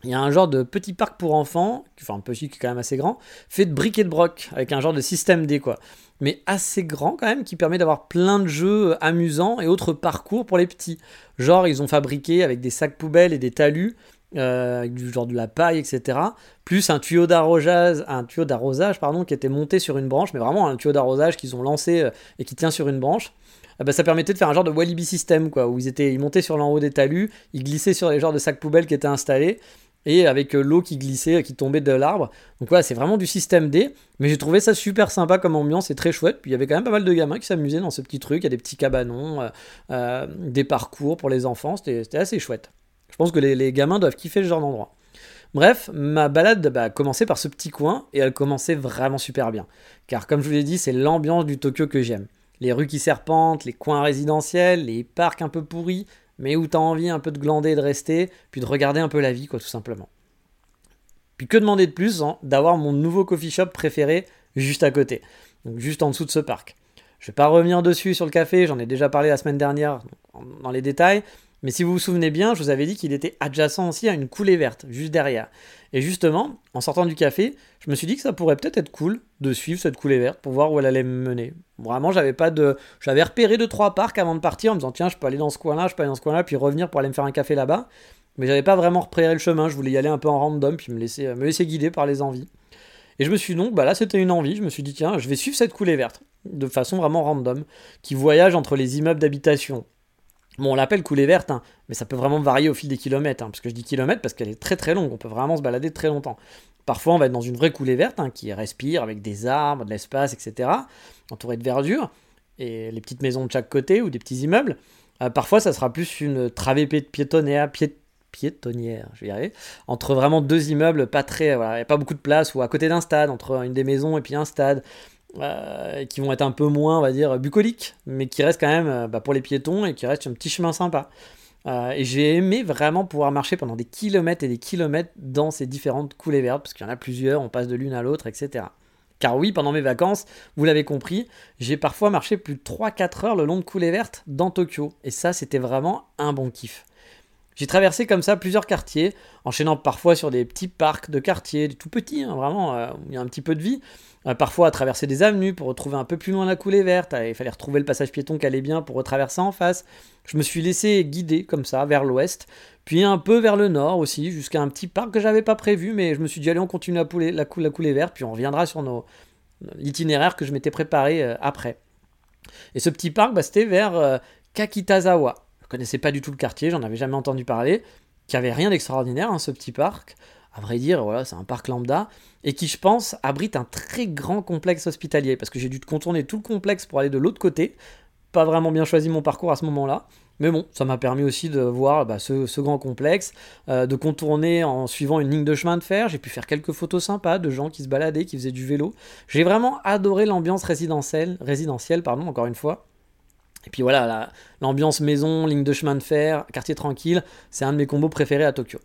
S1: il y a un genre de petit parc pour enfants, enfin un petit qui est quand même assez grand, fait de briques et de broc, avec un genre de système D quoi. Mais assez grand quand même, qui permet d'avoir plein de jeux amusants et autres parcours pour les petits. Genre ils ont fabriqué avec des sacs poubelles et des talus, euh, avec du genre de la paille, etc. Plus un tuyau d'arrosage, un tuyau d'arrosage pardon, qui était monté sur une branche, mais vraiment un tuyau d'arrosage qu'ils ont lancé euh, et qui tient sur une branche. Ah bah, ça permettait de faire un genre de Walibi system, quoi, où ils, étaient, ils montaient sur l'en haut des talus, ils glissaient sur les genres de sacs poubelles qui étaient installés, et avec euh, l'eau qui glissait, qui tombait de l'arbre. Donc voilà, c'est vraiment du système D, mais j'ai trouvé ça super sympa comme ambiance et très chouette. Puis il y avait quand même pas mal de gamins qui s'amusaient dans ce petit truc, il y a des petits cabanons, euh, euh, des parcours pour les enfants, c'était assez chouette. Je pense que les, gamins doivent kiffer ce genre d'endroit. Bref, ma balade bah, a commencé par ce petit coin et elle commençait vraiment super bien. Car comme je vous l'ai dit, c'est l'ambiance du Tokyo que j'aime. Les rues qui serpentent, les coins résidentiels, les parcs un peu pourris, mais où tu as envie un peu de glander de rester, puis de regarder un peu la vie, quoi, tout simplement. Puis que demander de plus hein, d'avoir mon nouveau coffee shop préféré juste à côté, juste en dessous de ce parc. Je vais pas revenir dessus sur le café, j'en ai déjà parlé la semaine dernière dans les détails, mais si vous vous souvenez bien, je vous avais dit qu'il était adjacent aussi à une coulée verte, juste derrière. Et justement, en sortant du café, je me suis dit que ça pourrait peut-être être cool de suivre cette coulée verte pour voir où elle allait me mener. Vraiment, j'avais pas de. J'avais repéré deux trois parcs avant de partir en me disant tiens, je peux aller dans ce coin-là, je peux aller dans ce coin-là, puis revenir pour aller me faire un café là-bas. Mais j'avais pas vraiment repéré le chemin, je voulais y aller un peu en random, puis me laisser, me laisser guider par les envies. Et je me suis donc, bah là c'était une envie, je me suis dit tiens, je vais suivre cette coulée verte, de façon vraiment random, qui voyage entre les immeubles d'habitation, Bon, on l'appelle coulée verte, hein, mais ça peut vraiment varier au fil des kilomètres. Hein, parce que je dis kilomètres parce qu'elle est très très longue, on peut vraiment se balader très longtemps. Parfois, on va être dans une vraie coulée verte hein, qui respire avec des arbres, de l'espace, etc., entourée de verdure, et les petites maisons de chaque côté ou des petits immeubles. Euh, parfois, ça sera plus une travée piétonnière, piétonnière, je vais y arriver, entre vraiment deux immeubles, pas très, voilà, pas beaucoup de place, ou à côté d'un stade, entre une des maisons et puis un stade. Euh, qui vont être un peu moins, on va dire, bucoliques, mais qui restent quand même euh, bah, pour les piétons et qui restent un petit chemin sympa. Euh, et j'ai aimé vraiment pouvoir marcher pendant des kilomètres et des kilomètres dans ces différentes coulées vertes, parce qu'il y en a plusieurs, on passe de l'une à l'autre, etc. Car oui, pendant mes vacances, vous l'avez compris, j'ai parfois marché plus de 3-4 heures le long de coulées vertes dans Tokyo. Et ça, c'était vraiment un bon kiff. J'ai traversé comme ça plusieurs quartiers, enchaînant parfois sur des petits parcs de quartiers, des tout petits, hein, vraiment, euh, où il y a un petit peu de vie. Euh, parfois à traverser des avenues pour retrouver un peu plus loin la coulée verte. Il fallait retrouver le passage piéton qui allait bien pour retraverser en face. Je me suis laissé guider comme ça vers l'ouest, puis un peu vers le nord aussi, jusqu'à un petit parc que j'avais pas prévu, mais je me suis dit allez on continue la, coulée, verte, puis on reviendra sur nos l'itinéraire que je m'étais préparé euh, après. Et ce petit parc, bah, c'était vers Kakitazawa connaissais pas du tout le quartier, j'en avais jamais entendu parler, qui avait rien d'extraordinaire, hein, ce petit parc. À vrai dire, voilà, c'est un parc lambda, et qui, je pense, abrite un très grand complexe hospitalier, parce que j'ai dû contourner tout le complexe pour aller de l'autre côté. Pas vraiment bien choisi mon parcours à ce moment-là, mais bon, ça m'a permis aussi de voir bah, ce, grand complexe, euh, de contourner en suivant une ligne de chemin de fer. J'ai pu faire quelques photos sympas de gens qui se baladaient, qui faisaient du vélo. J'ai vraiment adoré l'ambiance résidentielle, résidentielle pardon, encore une fois. Et puis voilà, l'ambiance maison, ligne de chemin de fer, quartier tranquille, c'est un de mes combos préférés à Tokyo.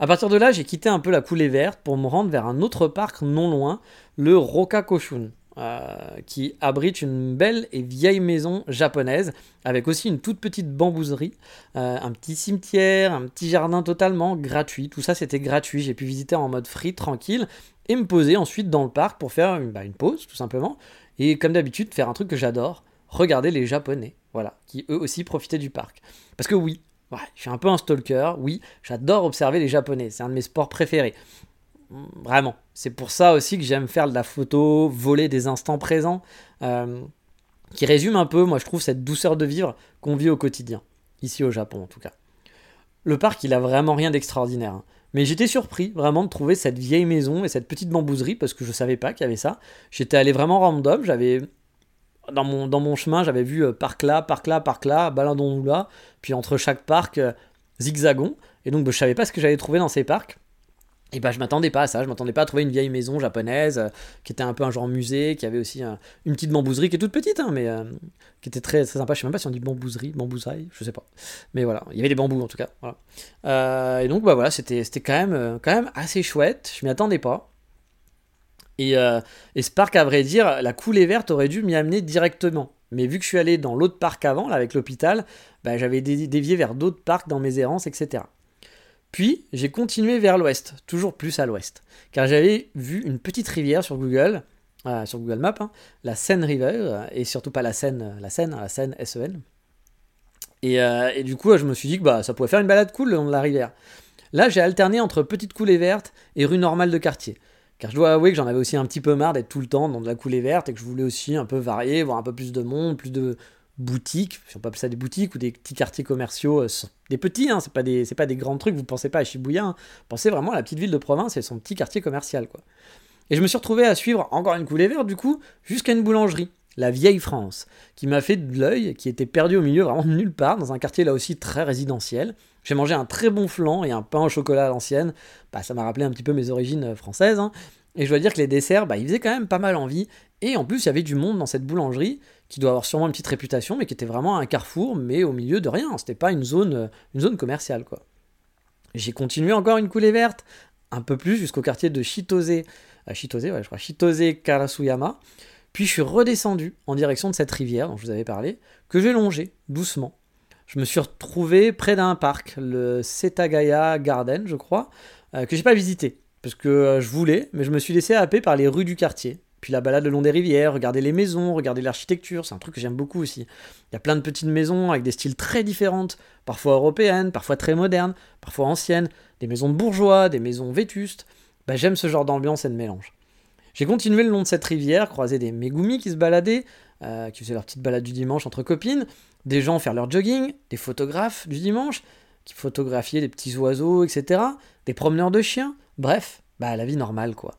S1: A partir de là, j'ai quitté un peu la coulée verte pour me rendre vers un autre parc non loin, le Rokakoshun, euh, qui abrite une belle et vieille maison japonaise, avec aussi une toute petite bambouserie, euh, un petit cimetière, un petit jardin totalement gratuit. Tout ça, c'était gratuit. J'ai pu visiter en mode free, tranquille, et me poser ensuite dans le parc pour faire une, bah, une pause, tout simplement. Et comme d'habitude, faire un truc que j'adore, regardez les Japonais, voilà, qui eux aussi profitaient du parc. Parce que oui, je suis un peu un stalker, oui, j'adore observer les Japonais, c'est un de mes sports préférés. Vraiment, c'est pour ça aussi que j'aime faire de la photo, voler des instants présents, euh, qui résume un peu, moi je trouve, cette douceur de vivre qu'on vit au quotidien, ici au Japon en tout cas. Le parc, il a vraiment rien d'extraordinaire. Hein. Mais j'étais surpris vraiment de trouver cette vieille maison et cette petite bambouserie parce que je savais pas qu'il y avait ça. J'étais allé vraiment random, j'avais dans mon, dans mon chemin, j'avais vu euh, parc là, parc là, parc là, baladons-nous là, puis entre chaque parc, euh, zigzagon. Et donc, bah, je savais pas ce que j'allais trouver dans ces parcs. Et bah, je m'attendais pas à ça, je m'attendais pas à trouver une vieille maison japonaise euh, qui était un peu un genre musée, qui avait aussi une petite bambouserie qui est toute petite, hein, mais qui était très, très sympa. Je sais même pas si on dit bambouserie, bambouserie, je sais pas. Mais voilà, il y avait des bambous en tout cas. et donc, bah voilà, c'était quand même, quand même assez chouette, je m'y attendais pas. Euh, et, ce parc, à vrai dire, la coulée verte aurait dû m'y amener directement. Mais vu que je suis allé dans l'autre parc avant, avec l'hôpital, bah, j'avais dévié vers d'autres parcs dans mes errances, etc. Puis, j'ai continué vers l'ouest, toujours plus à l'ouest, car j'avais vu une petite rivière sur Google, euh, sur Google Maps, hein, la Seine River, euh, et surtout pas la Seine, la Seine, la Seine S-E-N. Et, et, du coup, je me suis dit que bah, ça pouvait faire une balade cool le long de la rivière. Là, j'ai alterné entre petite coulée verte et rue normale de quartier. Car je dois avouer que j'en avais aussi un petit peu marre d'être tout le temps dans de la coulée verte et que je voulais aussi un peu varier, voir un peu plus de monde, plus de boutiques, si on peut appeler ça des boutiques ou des petits quartiers commerciaux, euh, des petits, hein, c'est pas des pas des grands trucs, vous pensez pas à Shibuya, hein. pensez vraiment à la petite ville de province et son petit quartier commercial quoi. Et je me suis retrouvé à suivre encore une coulée verte du coup jusqu'à une boulangerie, la vieille France, qui m'a fait de l'œil, qui était perdu au milieu vraiment nulle part dans un quartier là aussi très résidentiel. J'ai mangé un très bon flan et un pain au chocolat à l'ancienne. Bah, ça m'a rappelé un petit peu mes origines euh, françaises. Hein. Et je dois dire que les desserts, bah, ils faisaient quand même pas mal envie. Et en plus, il y avait du monde dans cette boulangerie, qui doit avoir sûrement une petite réputation, mais qui était vraiment un carrefour, mais au milieu de rien. C'était pas une zone, une zone commerciale, quoi. J'ai continué encore une coulée verte, un peu plus jusqu'au quartier de Chitose, euh, Chitose, ouais, je crois, Chitose Karasuyama. Puis je suis redescendu en direction de cette rivière dont je vous avais parlé, que j'ai longé doucement. Je me suis retrouvé près d'un parc, le Setagaya Garden, je crois, euh, que j'ai pas visité parce que euh, je voulais, mais je me suis laissé happer par les rues du quartier. Puis la balade le long des rivières, regarder les maisons, regarder l'architecture, c'est un truc que j'aime beaucoup aussi. Il y a plein de petites maisons avec des styles très différents, parfois européennes, parfois très modernes, parfois anciennes, des maisons de bourgeois, des maisons vétustes. Bah, j'aime ce genre d'ambiance et de mélange. J'ai continué le long de cette rivière, croisé des Megumi qui se baladaient, euh, qui faisaient leur petite balade du dimanche entre copines, des gens faire leur jogging, des photographes du dimanche, qui photographiaient des petits oiseaux, etc., des promeneurs de chiens, Bref, bah la vie normale quoi.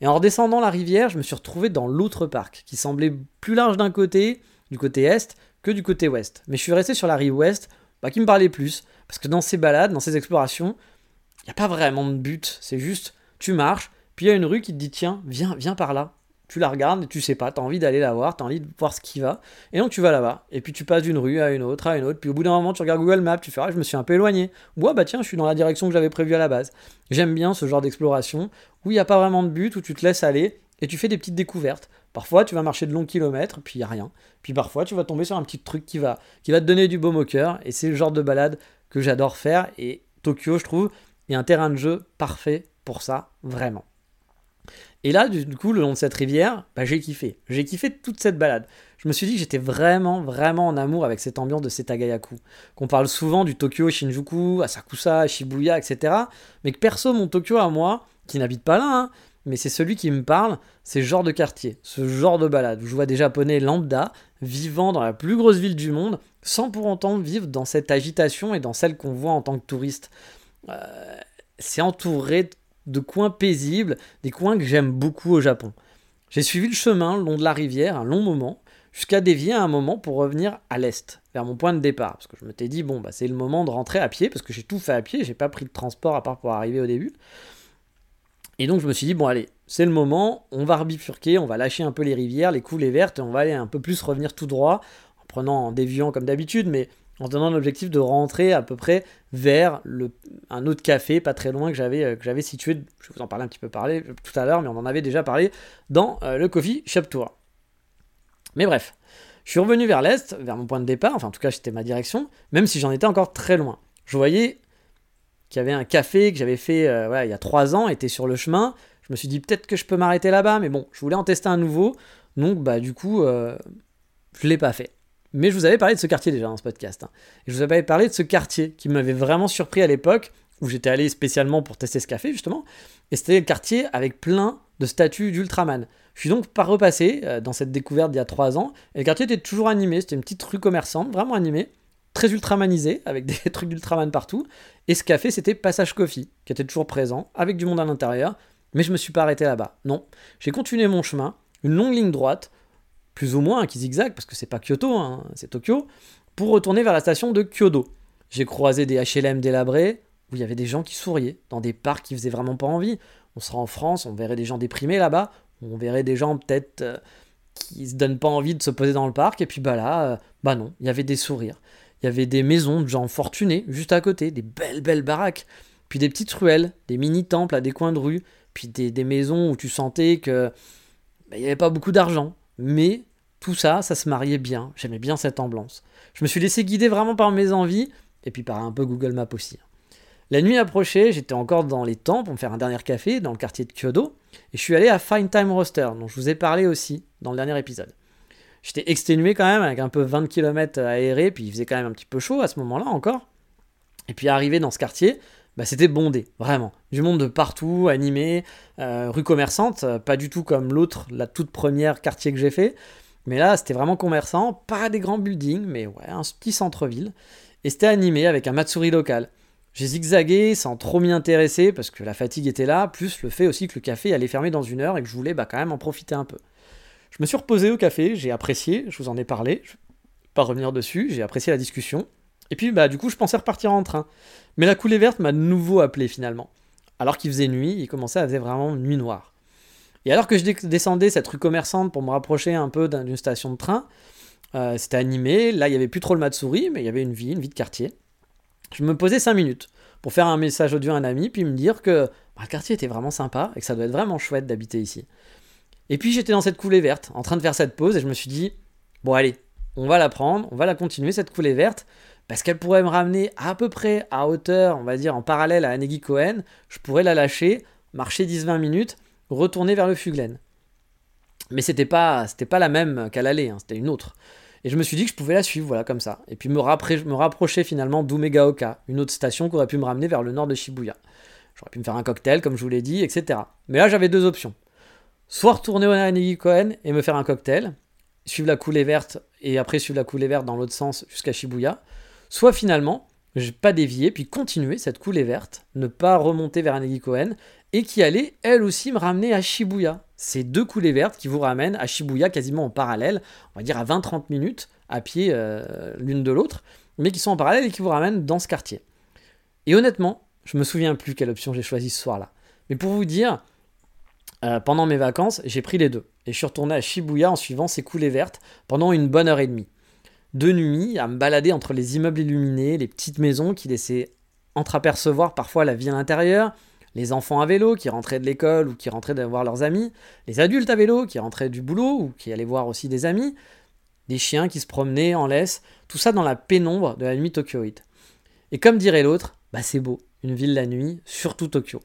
S1: Et en redescendant la rivière, je me suis retrouvé dans l'autre parc, qui semblait plus large d'un côté, du côté est, que du côté ouest. Mais je suis resté sur la rive ouest, bah, qui me parlait plus, parce que dans ces balades, dans ces explorations, il n'y a pas vraiment de but, c'est juste, tu marches, puis il y a une rue qui te dit, tiens, viens, viens par là tu la regardes et tu sais pas, tu as envie d'aller la voir, tu as envie de voir ce qui va, et donc tu vas là-bas, et puis tu passes d'une rue à une autre, à une autre, puis au bout d'un moment tu regardes Google Maps, tu fais ah je me suis un peu éloigné, ou ah bah tiens je suis dans la direction que j'avais prévue à la base. J'aime bien ce genre d'exploration, où il n'y a pas vraiment de but, où tu te laisses aller, et tu fais des petites découvertes. Parfois tu vas marcher de longs kilomètres, puis il n'y a rien, puis parfois tu vas tomber sur un petit truc qui va, qui va te donner du baume au cœur, et c'est le genre de balade que j'adore faire et Tokyo, je trouve, est un terrain de jeu parfait pour ça, vraiment. Et là, du coup, le long de cette rivière, bah, j'ai kiffé. J'ai kiffé toute cette balade. Je me suis dit que j'étais vraiment, vraiment en amour avec cette ambiance de Setagayaku. Qu'on parle souvent du Tokyo Shinjuku, Asakusa, Shibuya, etc. Mais que perso, mon Tokyo à moi, qui n'habite pas là, hein, mais c'est celui qui me parle, c'est ce genre de quartier, ce genre de balade où je vois des Japonais lambda vivant dans la plus grosse ville du monde sans pour autant vivre dans cette agitation et dans celle qu'on voit en tant que touriste. Euh, c'est entouré de coins paisibles, des coins que j'aime beaucoup au Japon. J'ai suivi le chemin le long de la rivière un long moment, jusqu'à dévier à un moment pour revenir à l'est, vers mon point de départ. Parce que je me dit, bon, bah, c'est le moment de rentrer à pied, parce que j'ai tout fait à pied, j'ai pas pris de transport à part pour arriver au début. Et donc je me suis dit, bon allez, c'est le moment, on va rebifurquer, on va lâcher un peu les rivières, les coulées vertes, et on va aller un peu plus revenir tout droit, en prenant, en déviant comme d'habitude, mais en donnant l'objectif de rentrer à peu près vers un autre café pas très loin que j'avais euh, que j'avais situé, je vais vous en parler un petit peu parler, tout à l'heure, mais on en avait déjà parlé dans euh, le Coffee Shop Tour. Mais bref, je suis revenu vers l'est, vers mon point de départ, enfin en tout cas c'était ma direction, même si j'en étais encore très loin. Je voyais qu'il y avait un café que j'avais fait euh, il y a trois ans, était sur le chemin. Je me suis dit peut-être que je peux m'arrêter là-bas, mais bon, je voulais en tester un nouveau, donc bah du coup, je l'ai pas fait. Mais je vous avais parlé de ce quartier déjà dans ce podcast. Hein. Et je vous avais parlé de ce quartier qui m'avait vraiment surpris à l'époque, où j'étais allé spécialement pour tester ce café justement. Et c'était le quartier avec plein de statues d'Ultraman. Je suis donc pas repassé euh, dans cette découverte d'il y a trois ans. Et le quartier était toujours animé, c'était une petite rue commerçante, vraiment animée, très ultramanisée, avec <laughs> des trucs d'Ultraman partout. Et ce café, c'était Passage Coffee, qui était toujours présent, avec du monde à l'intérieur. Mais je me suis pas arrêté là-bas. Non, j'ai continué mon chemin, une longue ligne droite, plus ou moins, qui zigzag, parce que c'est pas Kyoto, hein, c'est Tokyo, pour retourner vers la station de Kyoto. J'ai croisé des HLM délabrés, où il y avait des gens qui souriaient, dans des parcs qui faisaient vraiment pas envie. On sera en France, on verrait des gens déprimés là-bas, on verrait des gens peut-être euh, qui se donnent pas envie de se poser dans le parc, et puis bah là, euh, bah non, il y avait des sourires. Il y avait des maisons de gens fortunés juste à côté, des belles belles baraques, puis des petites ruelles, des mini-temples à des coins de rue, puis des, maisons où tu sentais que bah, il n'y avait pas beaucoup d'argent, mais tout ça, ça se mariait bien. J'aimais bien cette ambiance. Je me suis laissé guider vraiment par mes envies, et puis par un peu Google Maps aussi. La nuit approchait, j'étais encore dans les temps pour me faire un dernier café dans le quartier de Kyoto, et je suis allé à Fine Time Roaster, dont je vous ai parlé aussi dans le dernier épisode. J'étais exténué quand même, avec un peu 20 km aéré, puis il faisait quand même un petit peu chaud à ce moment-là encore. Et puis arrivé dans ce quartier, bah, c'était bondé, vraiment. Du monde de partout, animé, euh, rue commerçante, pas du tout comme l'autre, la toute première quartier que j'ai fait. Mais là, c'était vraiment commerçant, pas des grands buildings, mais ouais, un petit centre-ville. Et c'était animé avec un Matsuri local. J'ai zigzagué sans trop m'y intéresser parce que la fatigue était là, plus le fait aussi que le café allait fermer dans une heure et que je voulais bah, quand même en profiter un peu. Je me suis reposé au café, j'ai apprécié, je vous en ai parlé, je vais pas revenir dessus, j'ai apprécié la discussion. Et puis bah du coup je pensais repartir en train. Mais la coulée verte m'a de nouveau appelé finalement. Alors qu'il faisait nuit, il commençait à faire vraiment nuit noire. Et alors que je descendais cette rue commerçante pour me rapprocher un peu d'une station de train, euh, c'était animé. Là, il n'y avait plus trop le Matsuri, mais il y avait une vie, une vie de quartier. Je me posais 5 minutes pour faire un message audio à un ami, puis me dire que bah, le quartier était vraiment sympa et que ça doit être vraiment chouette d'habiter ici. Et puis j'étais dans cette coulée verte, en train de faire cette pause, et je me suis dit, bon allez, on va la prendre, on va la continuer, cette coulée verte, parce qu'elle pourrait me ramener à peu près à hauteur, on va dire en parallèle à Anegi Cohen, je pourrais la lâcher, marcher 10-20 minutes, retourner vers le Fuglen. Mais c'était pas, pas la même qu'à l'aller, hein, c'était une autre. Et je me suis dit que je pouvais la suivre, voilà, comme ça. Et puis me, rapprocher finalement d'Umegaoka, une autre station qui aurait pu me ramener vers le nord de Shibuya. J'aurais pu me faire un cocktail, comme je vous l'ai dit, etc. Mais là, j'avais deux options. Soit retourner au Nanegi Koen et me faire un cocktail, suivre la coulée verte, et après suivre la coulée verte dans l'autre sens jusqu'à Shibuya. Soit finalement, je pas dévier, puis continuer cette coulée verte, ne pas remonter vers Anegi Koen, et qui allait elle aussi me ramener à Shibuya. Ces deux coulées vertes qui vous ramènent à Shibuya quasiment en parallèle, on va dire à 20-30 minutes à pied euh, l'une de l'autre, mais qui sont en parallèle et qui vous ramènent dans ce quartier. Et honnêtement, je me souviens plus quelle option j'ai choisi ce soir-là. Mais pour vous dire, euh, pendant mes vacances, j'ai pris les deux. Et je suis retourné à Shibuya en suivant ces coulées vertes pendant une bonne heure et demie. De nuit, à me balader entre les immeubles illuminés, les petites maisons qui laissaient entreapercevoir parfois la vie à l'intérieur, les enfants à vélo qui rentraient de l'école ou qui rentraient voir leurs amis, les adultes à vélo qui rentraient du boulot ou qui allaient voir aussi des amis, des chiens qui se promenaient en laisse, tout ça dans la pénombre de la nuit tokyoïde. Et comme dirait l'autre, bah c'est beau, une ville la nuit, surtout Tokyo.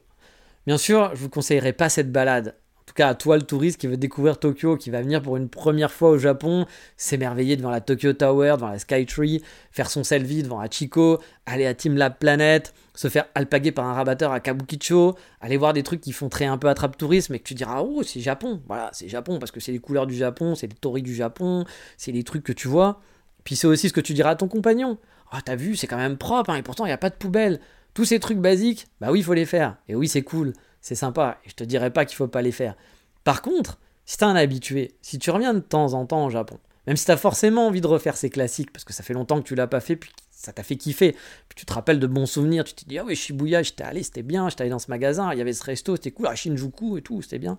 S1: Bien sûr, je vous conseillerais pas cette balade. Tout cas, à toi, le touriste qui veut découvrir Tokyo, qui va venir pour une première fois au Japon, s'émerveiller devant la Tokyo Tower, devant la Skytree, faire son selfie devant Hachiko, aller à Team Lab Planet, se faire alpaguer par un rabatteur à Kabukicho, aller voir des trucs qui font très un peu attrape-tourisme et que tu diras, oh, c'est Japon. Voilà, c'est Japon parce que c'est les couleurs du Japon, c'est les torii du Japon, c'est les trucs que tu vois. Puis c'est aussi ce que tu diras à ton compagnon. Ah, t'as vu, c'est quand même propre, hein, et pourtant il n'y a pas de poubelle. Tous ces trucs basiques, bah oui, il faut les faire. Et oui, c'est cool, c'est sympa, et je te dirais pas qu'il faut pas les faire. Par contre, si t'es un habitué, si tu reviens de temps en temps au Japon, même si t'as forcément envie de refaire ces classiques, parce que ça fait longtemps que tu l'as pas fait, puis ça t'a fait kiffer, puis tu te rappelles de bons souvenirs, tu te dis, ah oui, Shibuya, j'étais allé, c'était bien, j'étais allé dans ce magasin, il y avait ce resto, c'était cool, à Shinjuku et tout, c'était bien.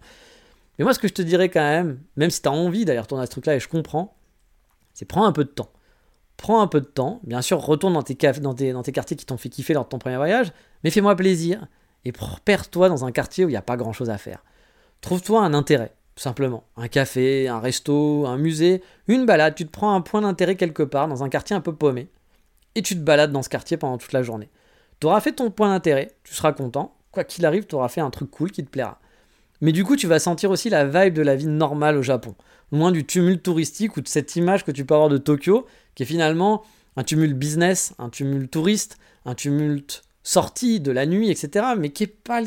S1: Mais moi, ce que je te dirais quand même, même si t'as envie d'aller retourner à ce truc-là, et je comprends, c'est prends un peu de temps prends un peu de temps. Bien sûr, retourne dans tes, dans dans tes quartiers qui t'ont fait kiffer lors de ton premier voyage, mais fais-moi plaisir et perds-toi dans un quartier où il n'y a pas grand-chose à faire. Trouve-toi un intérêt, tout simplement. Un café, un resto, un musée, une balade. Tu te prends un point d'intérêt quelque part dans un quartier un peu paumé et tu te balades dans ce quartier pendant toute la journée. Tu auras fait ton point d'intérêt, tu seras content. Quoi qu'il arrive, tu auras fait un truc cool qui te plaira. Mais du coup, tu vas sentir aussi la vibe de la vie normale au Japon, loin du tumulte touristique ou de cette image que tu peux avoir de Tokyo, qui est finalement un tumulte business, un tumulte touriste, un tumulte sorti de la nuit, etc., mais qui n'est pas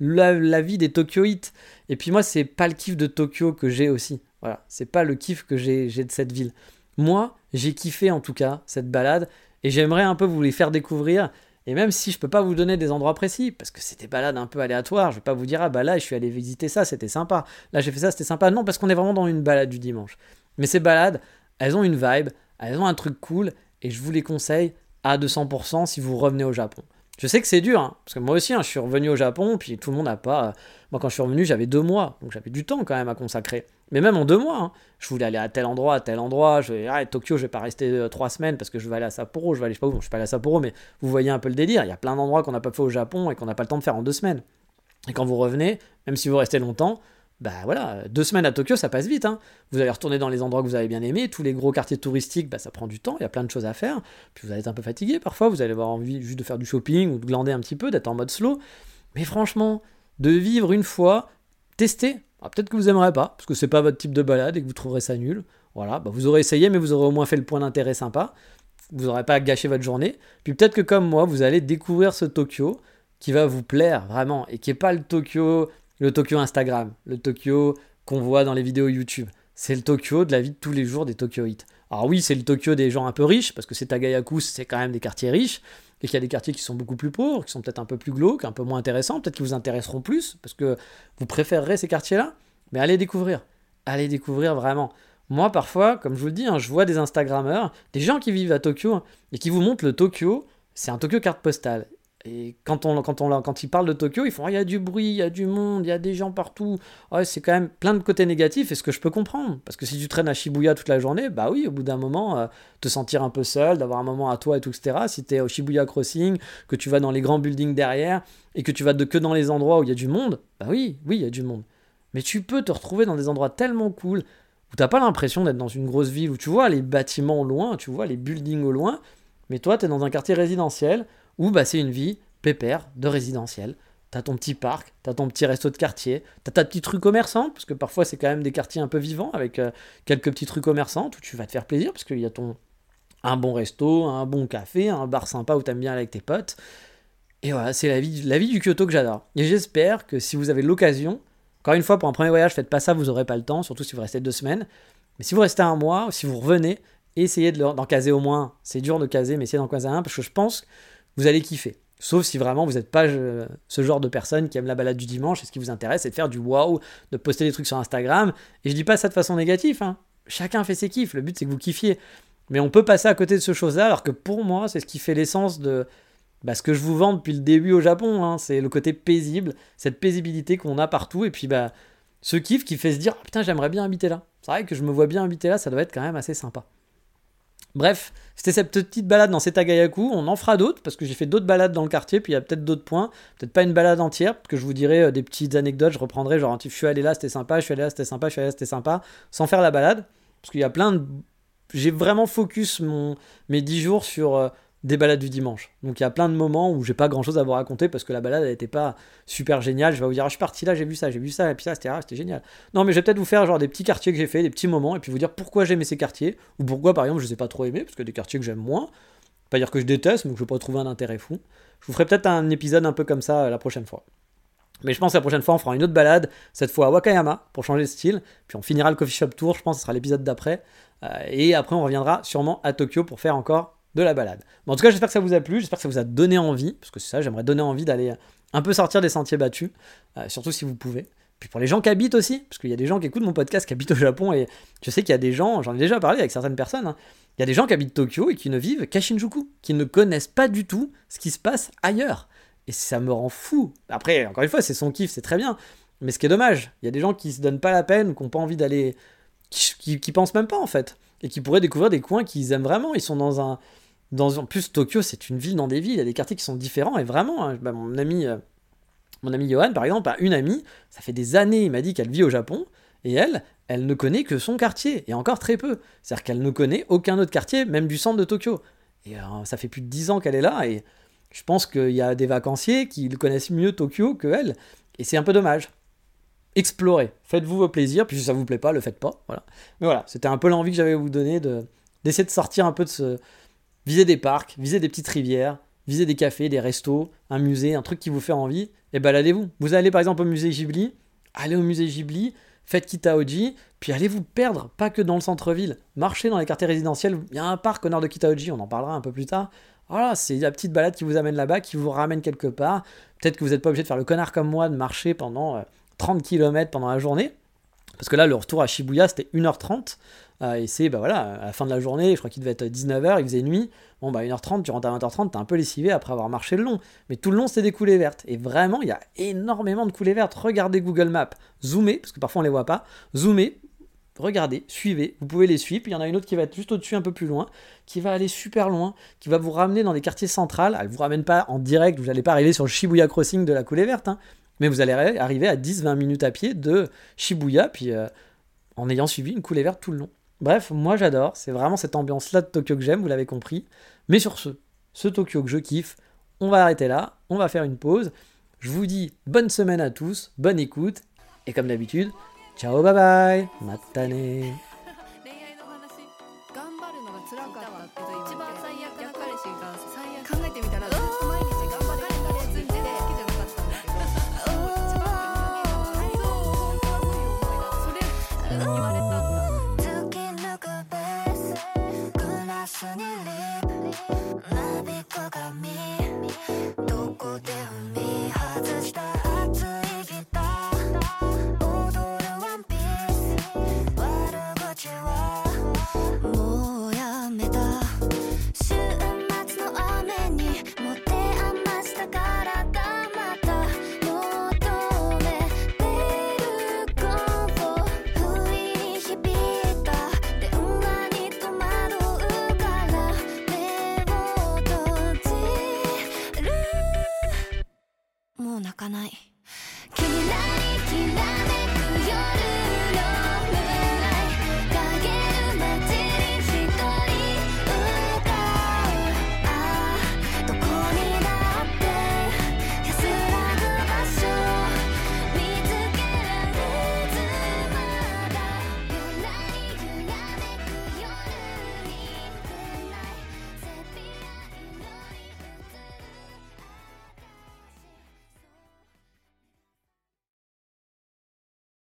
S1: la, vie des Tokyoites. Et puis moi, c'est pas le kiff de Tokyo que j'ai aussi. Voilà, c'est pas le kiff que j'ai de cette ville. Moi, j'ai kiffé en tout cas cette balade, et j'aimerais un peu vous les faire découvrir et même si je peux pas vous donner des endroits précis, parce que c'était balade un peu aléatoire, je vais pas vous dire, ah bah là, je suis allé visiter ça, c'était sympa. Là, j'ai fait ça, c'était sympa. Non, parce qu'on est vraiment dans une balade du dimanche. Mais ces balades, elles ont une vibe, elles ont un truc cool, et je vous les conseille à 200% si vous revenez au Japon. Je sais que c'est dur, hein, parce que moi aussi, hein, je suis revenu au Japon, puis tout le monde n'a pas. Moi, quand je suis revenu, j'avais deux mois, donc j'avais du temps quand même à consacrer. Mais même en deux mois, hein, je voulais aller à tel endroit, à tel endroit. Je vais, ah, Tokyo, je vais pas rester euh, trois semaines parce que je vais aller à Sapporo. Je vais aller, je sais pas où, je suis pas allé à Sapporo, mais vous voyez un peu le délire. Il y a plein d'endroits qu'on n'a pas fait au Japon et qu'on n'a pas le temps de faire en deux semaines. Et quand vous revenez, même si vous restez longtemps, bah voilà, deux semaines à Tokyo, ça passe vite. Hein. Vous allez retourner dans les endroits que vous avez bien aimés, tous les gros quartiers touristiques, bah, ça prend du temps, il y a plein de choses à faire. Puis vous allez être un peu fatigué parfois, vous allez avoir envie juste de faire du shopping ou de glander un petit peu, d'être en mode slow. Mais franchement, de vivre une fois, tester. Ah, peut-être que vous aimerez pas, parce que c'est pas votre type de balade et que vous trouverez ça nul. Voilà, bah, vous aurez essayé, mais vous aurez au moins fait le point d'intérêt sympa. Vous n'aurez pas gâché votre journée. Puis peut-être que comme moi, vous allez découvrir ce Tokyo qui va vous plaire vraiment et qui n'est pas le Tokyo, le Tokyo Instagram, le Tokyo qu'on voit dans les vidéos YouTube. C'est le Tokyo de la vie de tous les jours des Tokyoites. Alors oui, c'est le Tokyo des gens un peu riches, parce que c'est Tagayaku, c'est quand même des quartiers riches, et qu'il y a des quartiers qui sont beaucoup plus pauvres, qui sont peut-être un peu plus glauques, un peu moins intéressants, peut-être qui vous intéresseront plus, parce que vous préférerez ces quartiers-là. Mais allez découvrir. Allez découvrir vraiment. Moi, parfois, comme je vous le dis, hein, je vois des Instagrammeurs, des gens qui vivent à Tokyo, et qui vous montrent le Tokyo, c'est un Tokyo carte postale. Et quand, on, quand, on, quand ils parlent de Tokyo, ils font oh, il y a du bruit, il y a du monde, il y a des gens partout. C'est quand même plein de côtés négatifs, et ce que je peux comprendre. Parce que si tu traînes à Shibuya toute la journée, bah oui, au bout d'un moment, euh, te sentir un peu seul, d'avoir un moment à toi et tout, etc. Si tu es au Shibuya Crossing, que tu vas dans les grands buildings derrière, et que tu vas de, que dans les endroits où il y a du monde, bah oui, oui, il y a du monde. Mais tu peux te retrouver dans des endroits tellement cool, où t'as pas l'impression d'être dans une grosse ville, où tu vois les bâtiments au loin, tu vois les buildings au loin, mais toi, tu es dans un quartier résidentiel où bah, c'est une vie pépère de résidentiel. T'as ton petit parc, t'as ton petit resto de quartier, t'as ta petite rue commerçante, parce que parfois c'est quand même des quartiers un peu vivants avec euh, quelques petites rues commerçantes où tu vas te faire plaisir, parce qu'il y a ton un bon resto, un bon café, un bar sympa où t'aimes bien aller avec tes potes. Et voilà, c'est la vie, du Kyoto que j'adore. Et j'espère que si vous avez l'occasion, encore une fois, pour un premier voyage, faites pas ça, vous aurez pas le temps, surtout si vous restez deux semaines. Mais si vous restez un mois, ou si vous revenez, essayez d'en caser au moins. C'est dur de caser, mais essayez d'en caser un, parce que je pense vous allez kiffer. Sauf si vraiment vous n'êtes pas euh, ce genre de personne qui aime la balade du dimanche et ce qui vous intéresse, c'est de faire du wow, de poster des trucs sur Instagram. Et je dis pas ça de façon négative, hein. chacun fait ses kiffs, le but c'est que vous kiffiez. Mais on peut passer à côté de ce chose-là, alors que pour moi, c'est ce qui fait l'essence de bah, ce que je vous vends depuis le début au Japon. Hein. c'est le côté paisible, cette paisibilité qu'on a partout, et puis bah, ce kiff qui fait se dire oh, putain, j'aimerais bien habiter là. C'est vrai que je me vois bien habiter là, ça doit être quand même assez sympa. Bref, c'était cette petite balade dans Setagayaku. On en fera d'autres parce que j'ai fait d'autres balades dans le quartier. Puis il y a peut-être d'autres points. Peut-être pas une balade entière, que je vous dirai euh, des petites anecdotes. Je reprendrai genre, je suis allé là, c'était sympa. Je suis allé là, c'était sympa. Je suis allé là, c'était sympa. Sans faire la balade. Parce qu'il y a plein de. J'ai vraiment focus mon... mes 10 jours sur euh, des balades du dimanche. Donc il y a plein de moments où j'ai pas grand chose à vous raconter parce que la balade elle était pas super géniale. Je vais vous dire, ah, je suis parti là, j'ai vu ça, j'ai vu ça, et puis ça, c'était génial. Non, mais je vais peut-être vous faire genre des petits quartiers que j'ai fait, des petits moments, et puis vous dire pourquoi j'aimais ces quartiers, ou pourquoi par exemple je les ai pas trop aimés, parce que des quartiers que j'aime moins. Pas dire que je déteste, mais que je vais pas trouver un intérêt fou. Je vous ferai peut-être un épisode un peu comme ça euh, la prochaine fois. Mais je pense que la prochaine fois, on fera une autre balade, cette fois à Wakayama, pour changer de style. Puis on finira le coffee shop tour, je pense que ce sera l'épisode d'après. Euh, et après, on reviendra sûrement à Tokyo pour faire encore la balade. en tout cas, j'espère que ça vous a plu, j'espère que ça vous a donné envie, parce que c'est ça, j'aimerais donner envie d'aller un peu sortir des sentiers battus, euh, surtout si vous pouvez. Puis pour les gens qui habitent aussi, parce qu'il y a des gens qui écoutent mon podcast qui habitent au Japon, et je sais qu'il y a des gens, j'en ai déjà parlé avec certaines personnes, hein, il y a des gens qui habitent Tokyo et qui ne vivent qu'à Shinjuku, qui ne connaissent pas du tout ce qui se passe ailleurs. Et ça me rend fou. Après, encore une fois, c'est son kiff, c'est très bien. Mais ce qui est dommage, il y a des gens qui se donnent pas la peine, qui n'ont pas envie d'aller. Qui, qui, pensent même pas en fait. Et qui pourraient découvrir des coins qu'ils aiment vraiment. Ils sont dans un. En plus, Tokyo, c'est une ville dans des villes, il y a des quartiers qui sont différents. Et vraiment, hein, bah, mon ami. Euh, mon ami Johan, par exemple, a une amie, ça fait des années, il m'a dit qu'elle vit au Japon, et elle, elle ne connaît que son quartier, et encore très peu. C'est-à-dire qu'elle ne connaît aucun autre quartier, même du centre de Tokyo. Et euh, ça fait plus de 10 ans qu'elle est là, et je pense qu'il y a des vacanciers qui connaissent mieux Tokyo que elle, et c'est un peu dommage. Explorez, faites-vous vos plaisirs, puis si ça vous plaît pas, le faites pas. Voilà. Mais voilà, c'était un peu l'envie que j'avais à vous donner de d'essayer de sortir un peu de ce. Viser des parcs, viser des petites rivières, viser des cafés, des restos, un musée, un truc qui vous fait envie, et baladez-vous. Vous allez par exemple au musée Ghibli, allez au musée Ghibli, faites Kitaoji, puis allez vous perdre, pas que dans le centre-ville, marchez dans les quartiers résidentiels, il y a un parc au de Kitaoji, on en parlera un peu plus tard, voilà, c'est la petite balade qui vous amène là-bas, qui vous ramène quelque part. Peut-être que vous n'êtes pas obligé de faire le connard comme moi, de marcher pendant 30 euh, km pendant la journée. Parce que là, le retour à Shibuya, c'était 1h30. Euh, et c'est, bah voilà, à la fin de la journée, je crois qu'il devait être 19h, il faisait nuit. Bon, bah 1h30, tu rentres à 20h30, t'es un peu lessivé après avoir marché le long. Mais tout le long, c'est des coulées vertes. Et vraiment, il y a énormément de coulées vertes. Regardez Google Maps, zoomez, parce que parfois on les voit pas. Zoomez, regardez, suivez, vous pouvez les suivre. Il y en a une autre qui va être juste au-dessus, un peu plus loin, qui va aller super loin, qui va vous ramener dans des quartiers centrales. Elle ne vous ramène pas en direct, vous n'allez pas arriver sur le Shibuya Crossing de la coulée verte, hein. Mais vous allez arriver à 10-20 minutes à pied de Shibuya, puis euh, en ayant suivi une coulée verte tout le long. Bref, moi j'adore, c'est vraiment cette ambiance-là de Tokyo que j'aime, vous l'avez compris. Mais sur ce, ce Tokyo que je kiffe, on va arrêter là, on va faire une pause. Je vous dis bonne semaine à tous, bonne écoute, et comme d'habitude,
S3: ciao bye bye, matane.